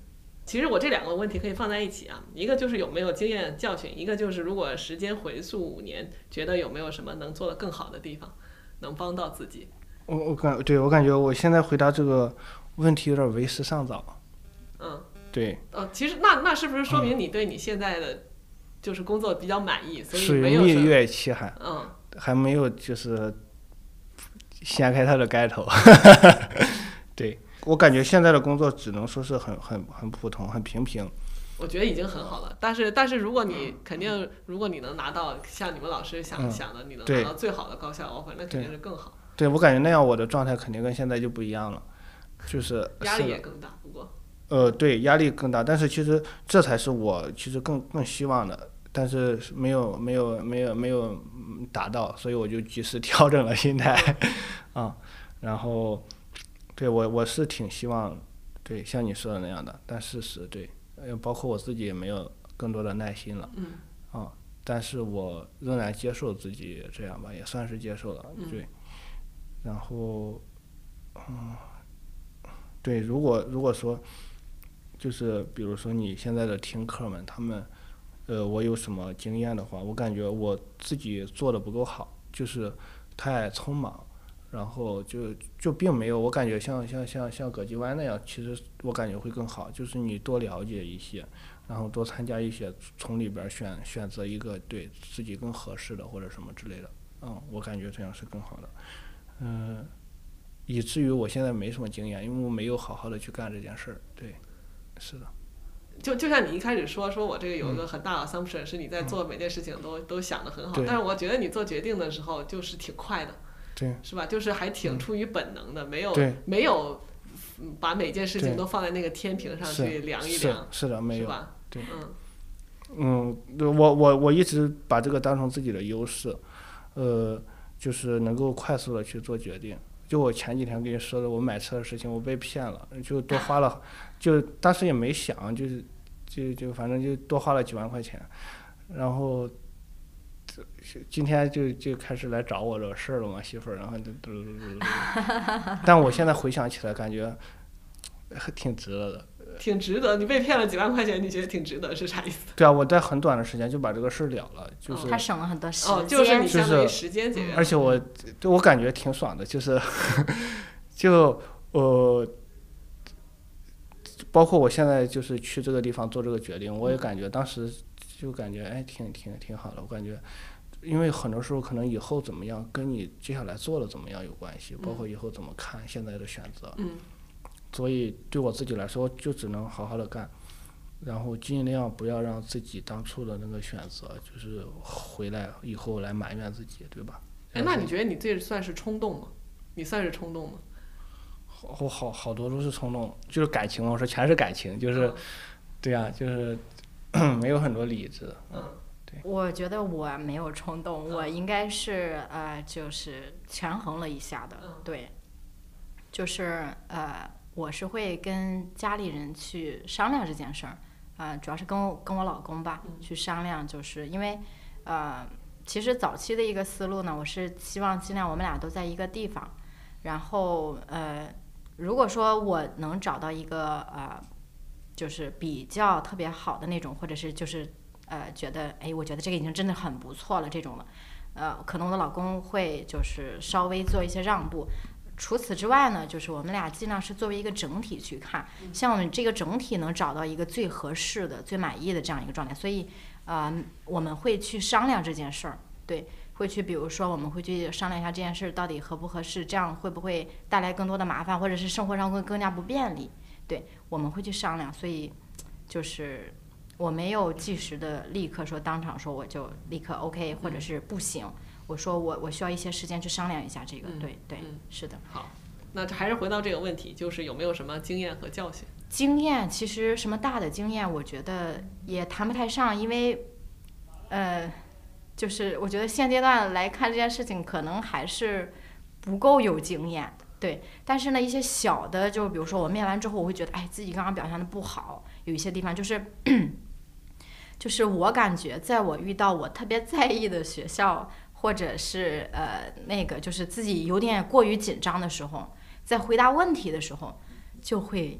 其实我这两个问题可以放在一起啊，一个就是有没有经验教训，一个就是如果时间回溯五年，觉得有没有什么能做得更好的地方，能帮到自己。我我感对我感觉我现在回答这个问题有点为时尚早。嗯，对，呃，其实那那是不是说明你对你现在的就是工作比较满意，所以属于蜜月期还嗯还没有就是掀开它的盖头。<laughs> 对我感觉现在的工作只能说是很很很普通，很平平。我觉得已经很好了，但是但是如果你肯定，如果你能拿到像你们老师想、嗯想的，你能拿到最好的高校 offer，那肯定是更好。对我感觉那样我的状态肯定跟现在就不一样了，就是 <laughs> 压力也更大。不过，呃，对，压力更大，但是其实这才是我其实更更希望的，但是是没有没有没有没有嗯达到，所以我就及时 <laughs> 调整了心态，啊，然后对我我是挺希望对像你说的那样的，但事实对，呃，包括我自己也没有更多的耐心了，嗯啊，但是我仍然接受自己这样吧，也算是接受了，嗯对，然后嗯，对，如果如果说。就是比如说你现在的听课们，他们，呃，我有什么经验的话，我感觉我自己做的不够好，就是太匆忙，然后就就并没有，我感觉像像像像葛吉湾那样，其实我感觉会更好，就是你多了解一些，然后多参加一些，从里边选选择一个对自己更合适的或者什么之类的，嗯，我感觉这样是更好的，嗯、以至于我现在没什么经验，因为我没有好好的去干这件事儿，对。是的，就就像你一开始说，说我这个有一个很大的 assumption，、是你在做每件事情都都想得很好，但是我觉得你做决定的时候就是挺快的，对是吧？就是还挺嗯出于本能的，没有没有嗯把每件事情都放在那个天平上去量一是量，是的，没有，是吧？对嗯嗯，我我我一直把这个当成自己的优势，呃，就是能够快速的去做决定。就我前几天跟你说的，我买车的事情，我被骗了，就多花了，<laughs> 就当时也没想，就是就就反正就多花了几万块钱，然后这今天就就开始来找我这事儿了嘛，媳妇儿，然后就嘟嘟嘟嘟嘟，<laughs> 但我现在回想起来，感觉还挺值得的。挺值得。你被骗了几万块钱，你觉得挺值得是啥意思？对啊，我在很短的时间就把这个事儿了了，就是他省了很多时间。哦，就是你就相当于是时间节约了，而且我对我感觉挺爽的，就是就呃，包括我现在就是去这个地方做这个决定，我也感觉当时就感觉哎挺挺挺好的，我感觉。因为很多时候可能以后怎么样跟你接下来做的怎么样有关系，包括以后怎么看现在的选择，嗯所以对我自己来说就只能好好的干，然后尽量不要让自己当初的那个选择就是回来以后来埋怨自己，对吧？哎，那你觉得你这算是冲动吗？你算是冲动吗？好好好多都是冲动，就是感情，我说全是感情，就是，对呀、就是 <clears throat> 没有很多理智。嗯。对。我觉得我没有冲动，我应该是呃，就是权衡了一下的，嗯。对，就是呃，我是会跟家里人去商量这件事儿，呃，主要是跟我跟我老公吧嗯。去商量，就是因为呃，其实早期的一个思路呢，我是希望尽量我们俩都在一个地方，然后呃，如果说我能找到一个呃，就是比较特别好的那种，或者是就是呃，觉得哎，我觉得这个已经真的很不错了这种了，呃，可能我的老公会就是稍微做一些让步。除此之外呢，就是我们俩尽量是作为一个整体去看，像我们这个整体能找到一个最合适的、最满意的这样一个状态，所以呃，我们会去商量这件事儿，对，会去比如说我们会去商量一下这件事儿到底合不合适，这样会不会带来更多的麻烦，或者是生活上会更加不便利，对，我们会去商量，所以就是我没有即时的立刻说当场说我就立刻 OK，或者是不行。我说我我需要一些时间去商量一下这个，嗯对对，嗯是的。好，那这还是回到这个问题，就是有没有什么经验和教训？经验其实什么大的经验，我觉得也谈不太上，因为，呃，就是我觉得现阶段来看这件事情，可能还是不够有经验，对。但是呢，一些小的，就比如说我面完之后，我会觉得，哎，自己刚刚表现的不好，有一些地方就是，<coughs> 就是我感觉，在我遇到我特别在意的学校，或者是呃那个，就是自己有点过于紧张的时候，在回答问题的时候，就会。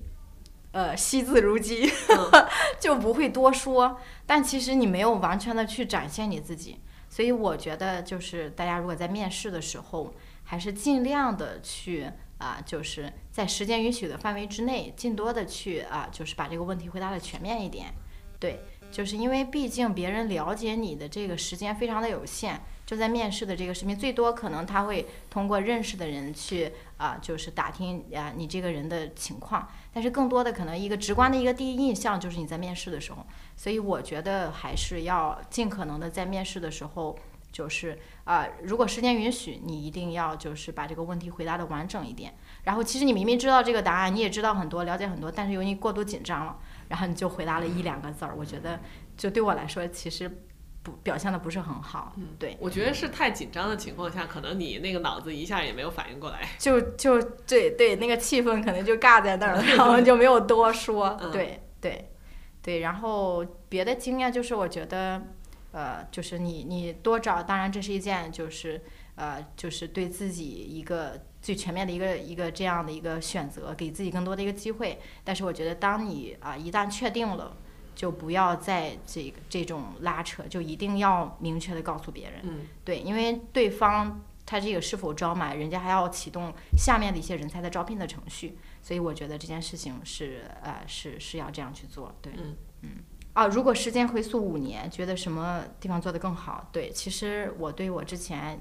呃，惜字如金，<laughs> 就不会多说。但其实你没有完全的去展现你自己，所以我觉得就是大家如果在面试的时候，还是尽量的去啊、就是在时间允许的范围之内，尽多的去啊、就是把这个问题回答的全面一点。对，就是因为毕竟别人了解你的这个时间非常的有限，就在面试的这个视频，最多可能他会通过认识的人去啊、就是打听啊、你这个人的情况。但是更多的可能一个直观的一个第一印象就是你在面试的时候，所以我觉得还是要尽可能的在面试的时候，就是呃，如果时间允许，你一定要就是把这个问题回答的完整一点。然后其实你明明知道这个答案，你也知道很多，了解很多，但是由于过度紧张了，然后你就回答了一两个字儿。我觉得就对我来说，其实不表现的不是很好。嗯，对，我觉得是太紧张的情况下，可能你那个脑子一下也没有反应过来。就就对对，那个气氛可能就尬在那儿了，然后就没有多说。嗯对对对，然后别的经验就是我觉得，呃，就是你你多找，当然这是一件就是呃就是对自己一个最全面的一个一个这样的一个选择，给自己更多的一个机会。但是我觉得，当你啊、一旦确定了，就不要再这个这种拉扯，就一定要明确的告诉别人。嗯对，因为对方他这个是否招满，人家还要启动下面的一些人才的招聘的程序，所以我觉得这件事情是呃是是要这样去做。对，嗯啊，如果时间回溯五年，觉得什么地方做得更好？对，其实我对我之前。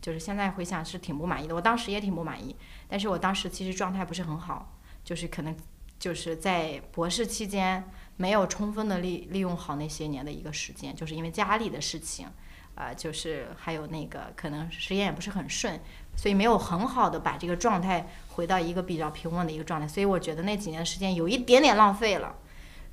就是现在回想是挺不满意的，我当时也挺不满意，但是我当时其实状态不是很好，就是可能就是在博士期间没有充分的利利用好那些年的一个时间，就是因为家里的事情，呃，就是还有那个可能实验也不是很顺，所以没有很好的把这个状态回到一个比较平稳的一个状态，所以我觉得那几年时间有一点点浪费了。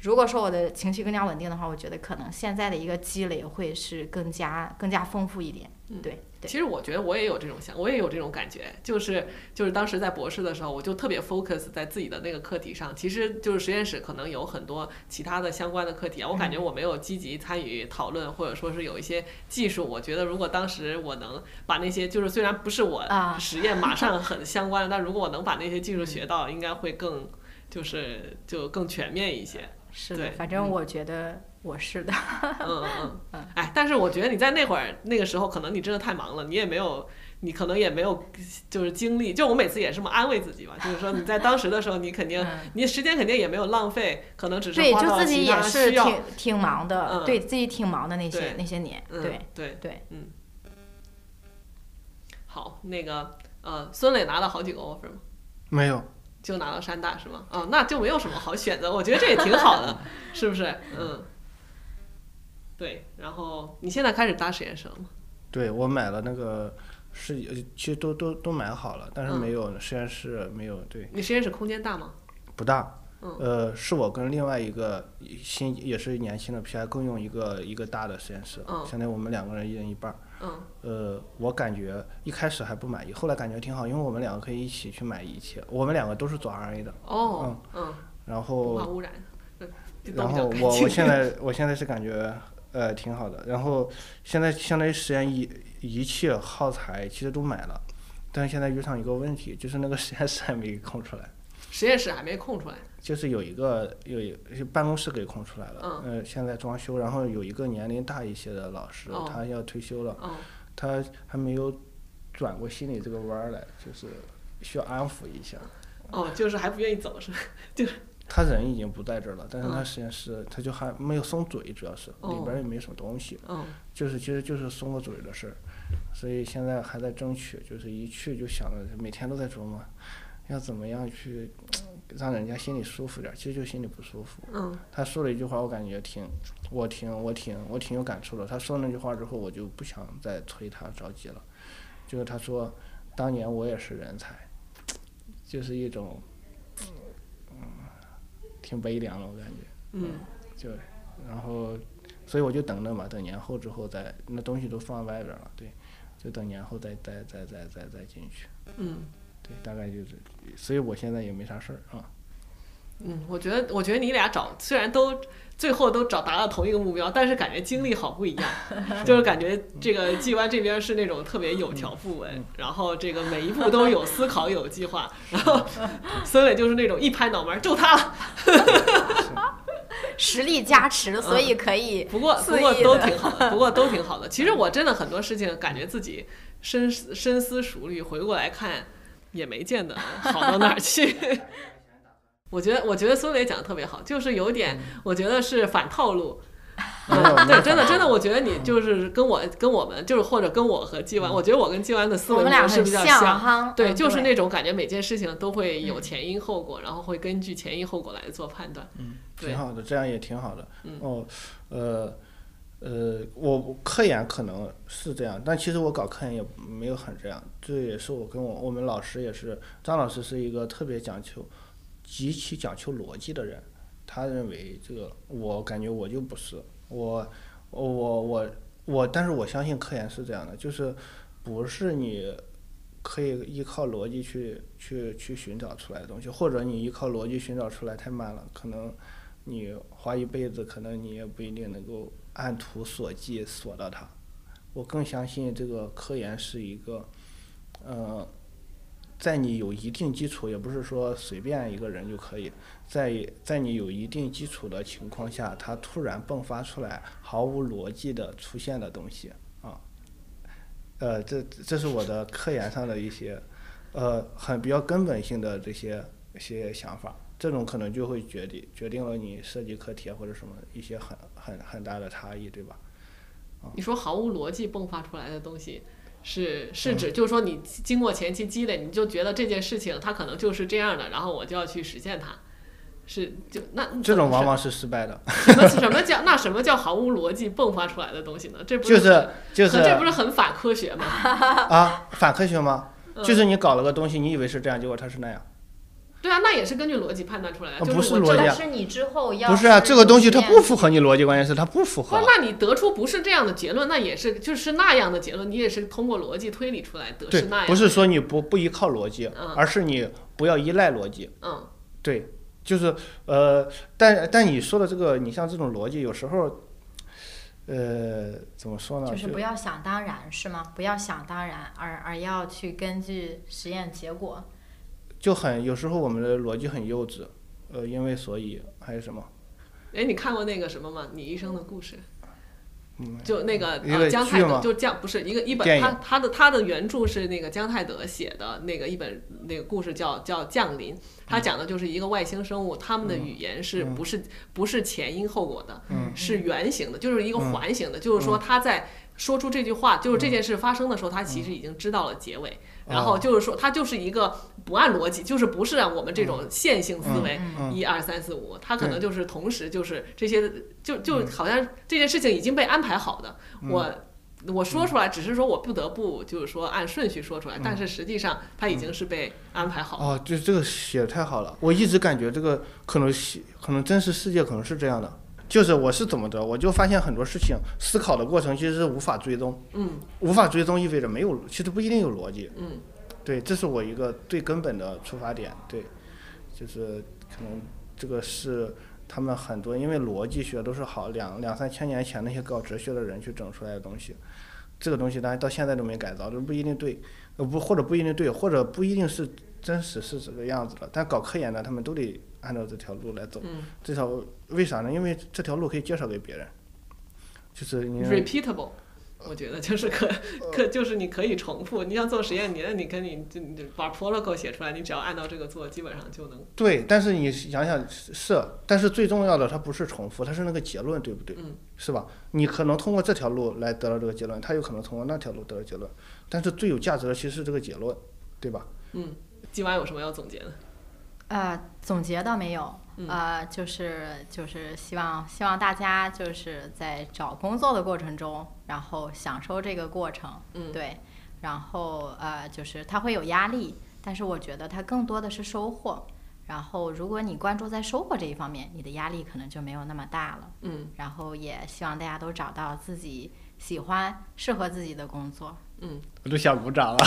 如果说我的情绪更加稳定的话，我觉得可能现在的一个积累会是更加更加丰富一点。嗯对对其实我觉得我也有这种想，我也有这种感觉，就是就是当时在博士的时候，我就特别 focus 在自己的那个课题上。其实就是实验室可能有很多其他的相关的课题啊，我感觉我没有积极参与讨论，或者说是有一些技术，我觉得如果当时我能把那些就是虽然不是我啊实验马上很 <laughs> 相关的，但如果我能把那些技术学到，应该会更就是就更全面一些。是的，反正我觉得我是的。嗯嗯嗯，<laughs> 哎，但是我觉得你在那会儿那个时候，可能你真的太忙了，你也没有，你可能也没有就是精力。就我每次也是这么安慰自己吧，就是说你在当时的时候，你肯定嗯你时间肯定也没有浪费，可能只是对，花就自己到其他也是需要。挺挺忙的，嗯对自己挺忙的那些那些年，嗯，对对，对。嗯。好，那个呃，孙磊拿了好几个 offer 吗？没有，就拿到山大是吗？哦，那就没有什么好选择，我觉得这也挺好的，<laughs> 是不是？嗯。对，然后你现在开始搭实验室了吗？对我买了那个是呃其实都都都买好了，但是嗯没有实验室没有对你实验室空间大吗？不大。嗯呃，是我跟另外一个新也是年轻的 PI 共用一个一个大的实验室，嗯现在我们两个人一人一半儿。嗯。呃，我感觉一开始还不满意，后来感觉挺好，因为我们两个可以一起去买仪器，我们两个都是做 RA 的，哦，嗯，然后然后我我现在 <laughs> 我现在是感觉呃挺好的，然后现在相当于实验仪仪器耗材其实都买了，但是现在遇上一个问题，就是那个实验室还没空出来。实验室还没空出来，就是有一个有一办公室给空出来了，嗯呃，现在装修，然后有一个年龄大一些的老师，哦他要退休了，哦，他还没有转过心里这个弯儿来，就是需要安抚一下。哦，就是还不愿意走是吧？<laughs> 他人已经不在这儿了，但是他嗯实验室他就还没有松嘴，主要是里哦边儿也没什么东西，嗯就是其实就是松个嘴的事儿，所以现在还在争取，就是一去就想着每天都在琢磨，要怎么样去让人家心里舒服点儿，其实就心里不舒服。嗯他说了一句话，我感觉挺，我挺我挺我挺有感触的。他说那句话之后，我就不想再催他着急了。就是他说，当年我也是人才，就是一种，嗯，挺悲凉的，我感觉。嗯就，然后，所以我就等着嘛，等年后之后再，那东西都放外边儿了，对，就等年后再再再再再再进去。嗯对，大概就是，所以我现在也没啥事儿啊。嗯，我觉得我觉得你俩找虽然都最后都找达到同一个目标，但是感觉经历好不一样，<laughs> 就是感觉这个季湾这边是那种特别有条不紊，然后这个每一步都有思考有计划，然后孙磊就是那种一拍脑门儿就他了。<laughs> 实力加持，所以可以不过不过都挺好的，不过都挺好的。其实我真的很多事情感觉自己深思深思熟虑，回过来看也没见得好到哪儿去。<laughs> 我觉得我觉得孙磊讲的特别好，就是有点我觉得是反套路。<laughs> 对，真的真的，我觉得你就是跟我跟我们就是或者跟我和季湾，我觉得我跟季湾的思维模式比较像哈。对，嗯就是那种感觉，每件事情都会有前因后果，然后会根据前因后果来做判断。嗯，对挺好的，这样也挺好的。嗯哦，呃，呃，我科研可能是这样，但其实我搞科研也没有很这样。这也是我跟我我们老师也是，张老师是一个特别讲求、极其讲求逻辑的人。他认为这个，我感觉我就不是我，我我我我，但是我相信科研是这样的，就是不是你可以依靠逻辑去去去寻找出来的东西，或者你依靠逻辑寻找出来太慢了，可能你花一辈子，可能你也不一定能够。按图索骥索到它，我更相信这个科研是一个，呃，在你有一定基础，也不是说随便一个人就可以，在在你有一定基础的情况下，它突然迸发出来毫无逻辑的出现的东西啊，呃，这这是我的科研上的一些，呃，很比较根本性的这些一些想法。这种可能就会决定决定了你设计课题或者什么一些很很很大的差异，对吧？你说毫无逻辑迸发出来的东西，是是指就是说你经过前期积累，你就觉得这件事情它可能就是这样的，然后我就要去实现它，是就那这种往往是失败的。什么什么叫那什么叫毫无逻辑迸发出来的东西呢？这不是就是就是这不是很反科学吗？啊，反科学吗？就是你搞了个东西，你以为是这样，结果它是那样。对啊，那也是根据逻辑判断出来的，不是逻辑是你之后要不是啊，这个东西它不符合你逻辑，关键是它不符合。那你得出不是这样的结论，那也是就是那样的结论，你也是通过逻辑推理出来得是那样。不是说你不不依靠逻辑，而是你不要依赖逻辑。嗯，对，就是呃，但但你说的这个，你像这种逻辑，有时候，呃，怎么说呢？就是不要想当然，是吗？不要想当然，而而要去根据实验结果。就很有时候我们的逻辑很幼稚，呃，因为所以还有什么？哎，你看过那个什么吗？你一生的故事。嗯。就那个呃姜泰德，就姜不是一个一本，他他的他的原著是那个姜泰德写的那个一本那个故事叫叫降临，他讲的就是一个外星生物，他们的语言是不是不是前因后果的，是圆形的，就是一个环形的，就是说他在说出这句话，就是这件事发生的时候，他其实已经知道了结尾。然后就是说，它就是一个不按逻辑，就是不是按我们这种线性思维，一二三四五，它可能就是同时就是这些，就就好像这件事情已经被安排好的。我我说出来，只是说我不得不就是说按顺序说出来，但是实际上它已经是被安排好。哦，就这个写的太好了，我一直感觉这个可能可能真实世界可能是这样的。就是我是怎么着，我就发现很多事情思考的过程其实是无法追踪，嗯，无法追踪意味着没有，其实不一定有逻辑，嗯，对，这是我一个最根本的出发点，对，就是可能这个是他们很多因为逻辑学都是好两两三千年前那些搞哲学的人去整出来的东西，这个东西当然到现在都没改造，都不一定对，呃不或者不一定对，或者不一定是真实是这个样子的，但搞科研的他们都得。按照这条路来走，这条为啥呢？因为这条路可以介绍给别人，就是你 repeatable，我觉得 <laughs> 就是可可就是你可以重复。你要做实验，你那你跟你就把 protocol 写出来，你只要按照这个做，基本上就能。对，但是你想想是，但是最重要的它不是重复，它是那个结论，对不对？嗯。是吧？你可能通过这条路来得到这个结论，他有可能通过那条路得到结论，但是最有价值的其实是这个结论，对吧？嗯。今晚有什么要总结的？呃，总结倒没有，呃，就是就是希望希望大家就是在找工作的过程中，然后享受这个过程，嗯，对，然后呃，就是它会有压力，但是我觉得它更多的是收获。然后如果你关注在收获这一方面，你的压力可能就没有那么大了，嗯。然后也希望大家都找到自己喜欢、适合自己的工作。嗯，我都想鼓掌了。<laughs>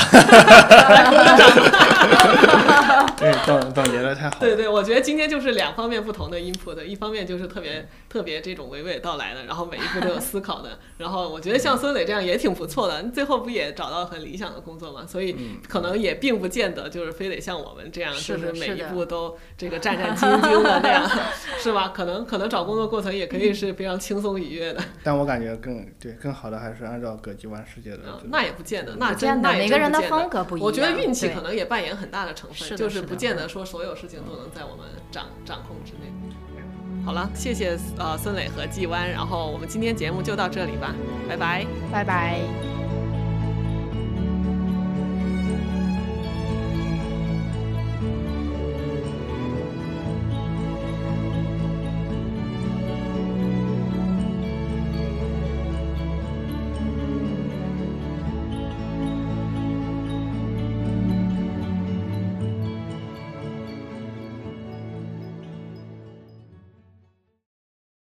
对，总总结的太好。对对，我觉得今天就是两方面不同的 input，一方面就是特别特别这种娓娓道来的，然后每一步都有思考的。然后我觉得像孙磊这样也挺不错的，最后不也找到很理想的工作嘛？所以可能也并不见得就是非得像我们这样，就是每一步都这个战战兢兢的那样，<laughs> 是吧？可能可能找工作过程也可以是非常轻松愉悦的。但我感觉更对更好的还是按照葛吉湾世界的。那也。不见得，那真那每个人的风格不一样。我觉得运气可能也扮演很大的成分，就是不见得说所有事情都能在我们掌掌控之内。好了，谢谢呃孙磊和季湾，然后我们今天节目就到这里吧，拜拜，拜拜。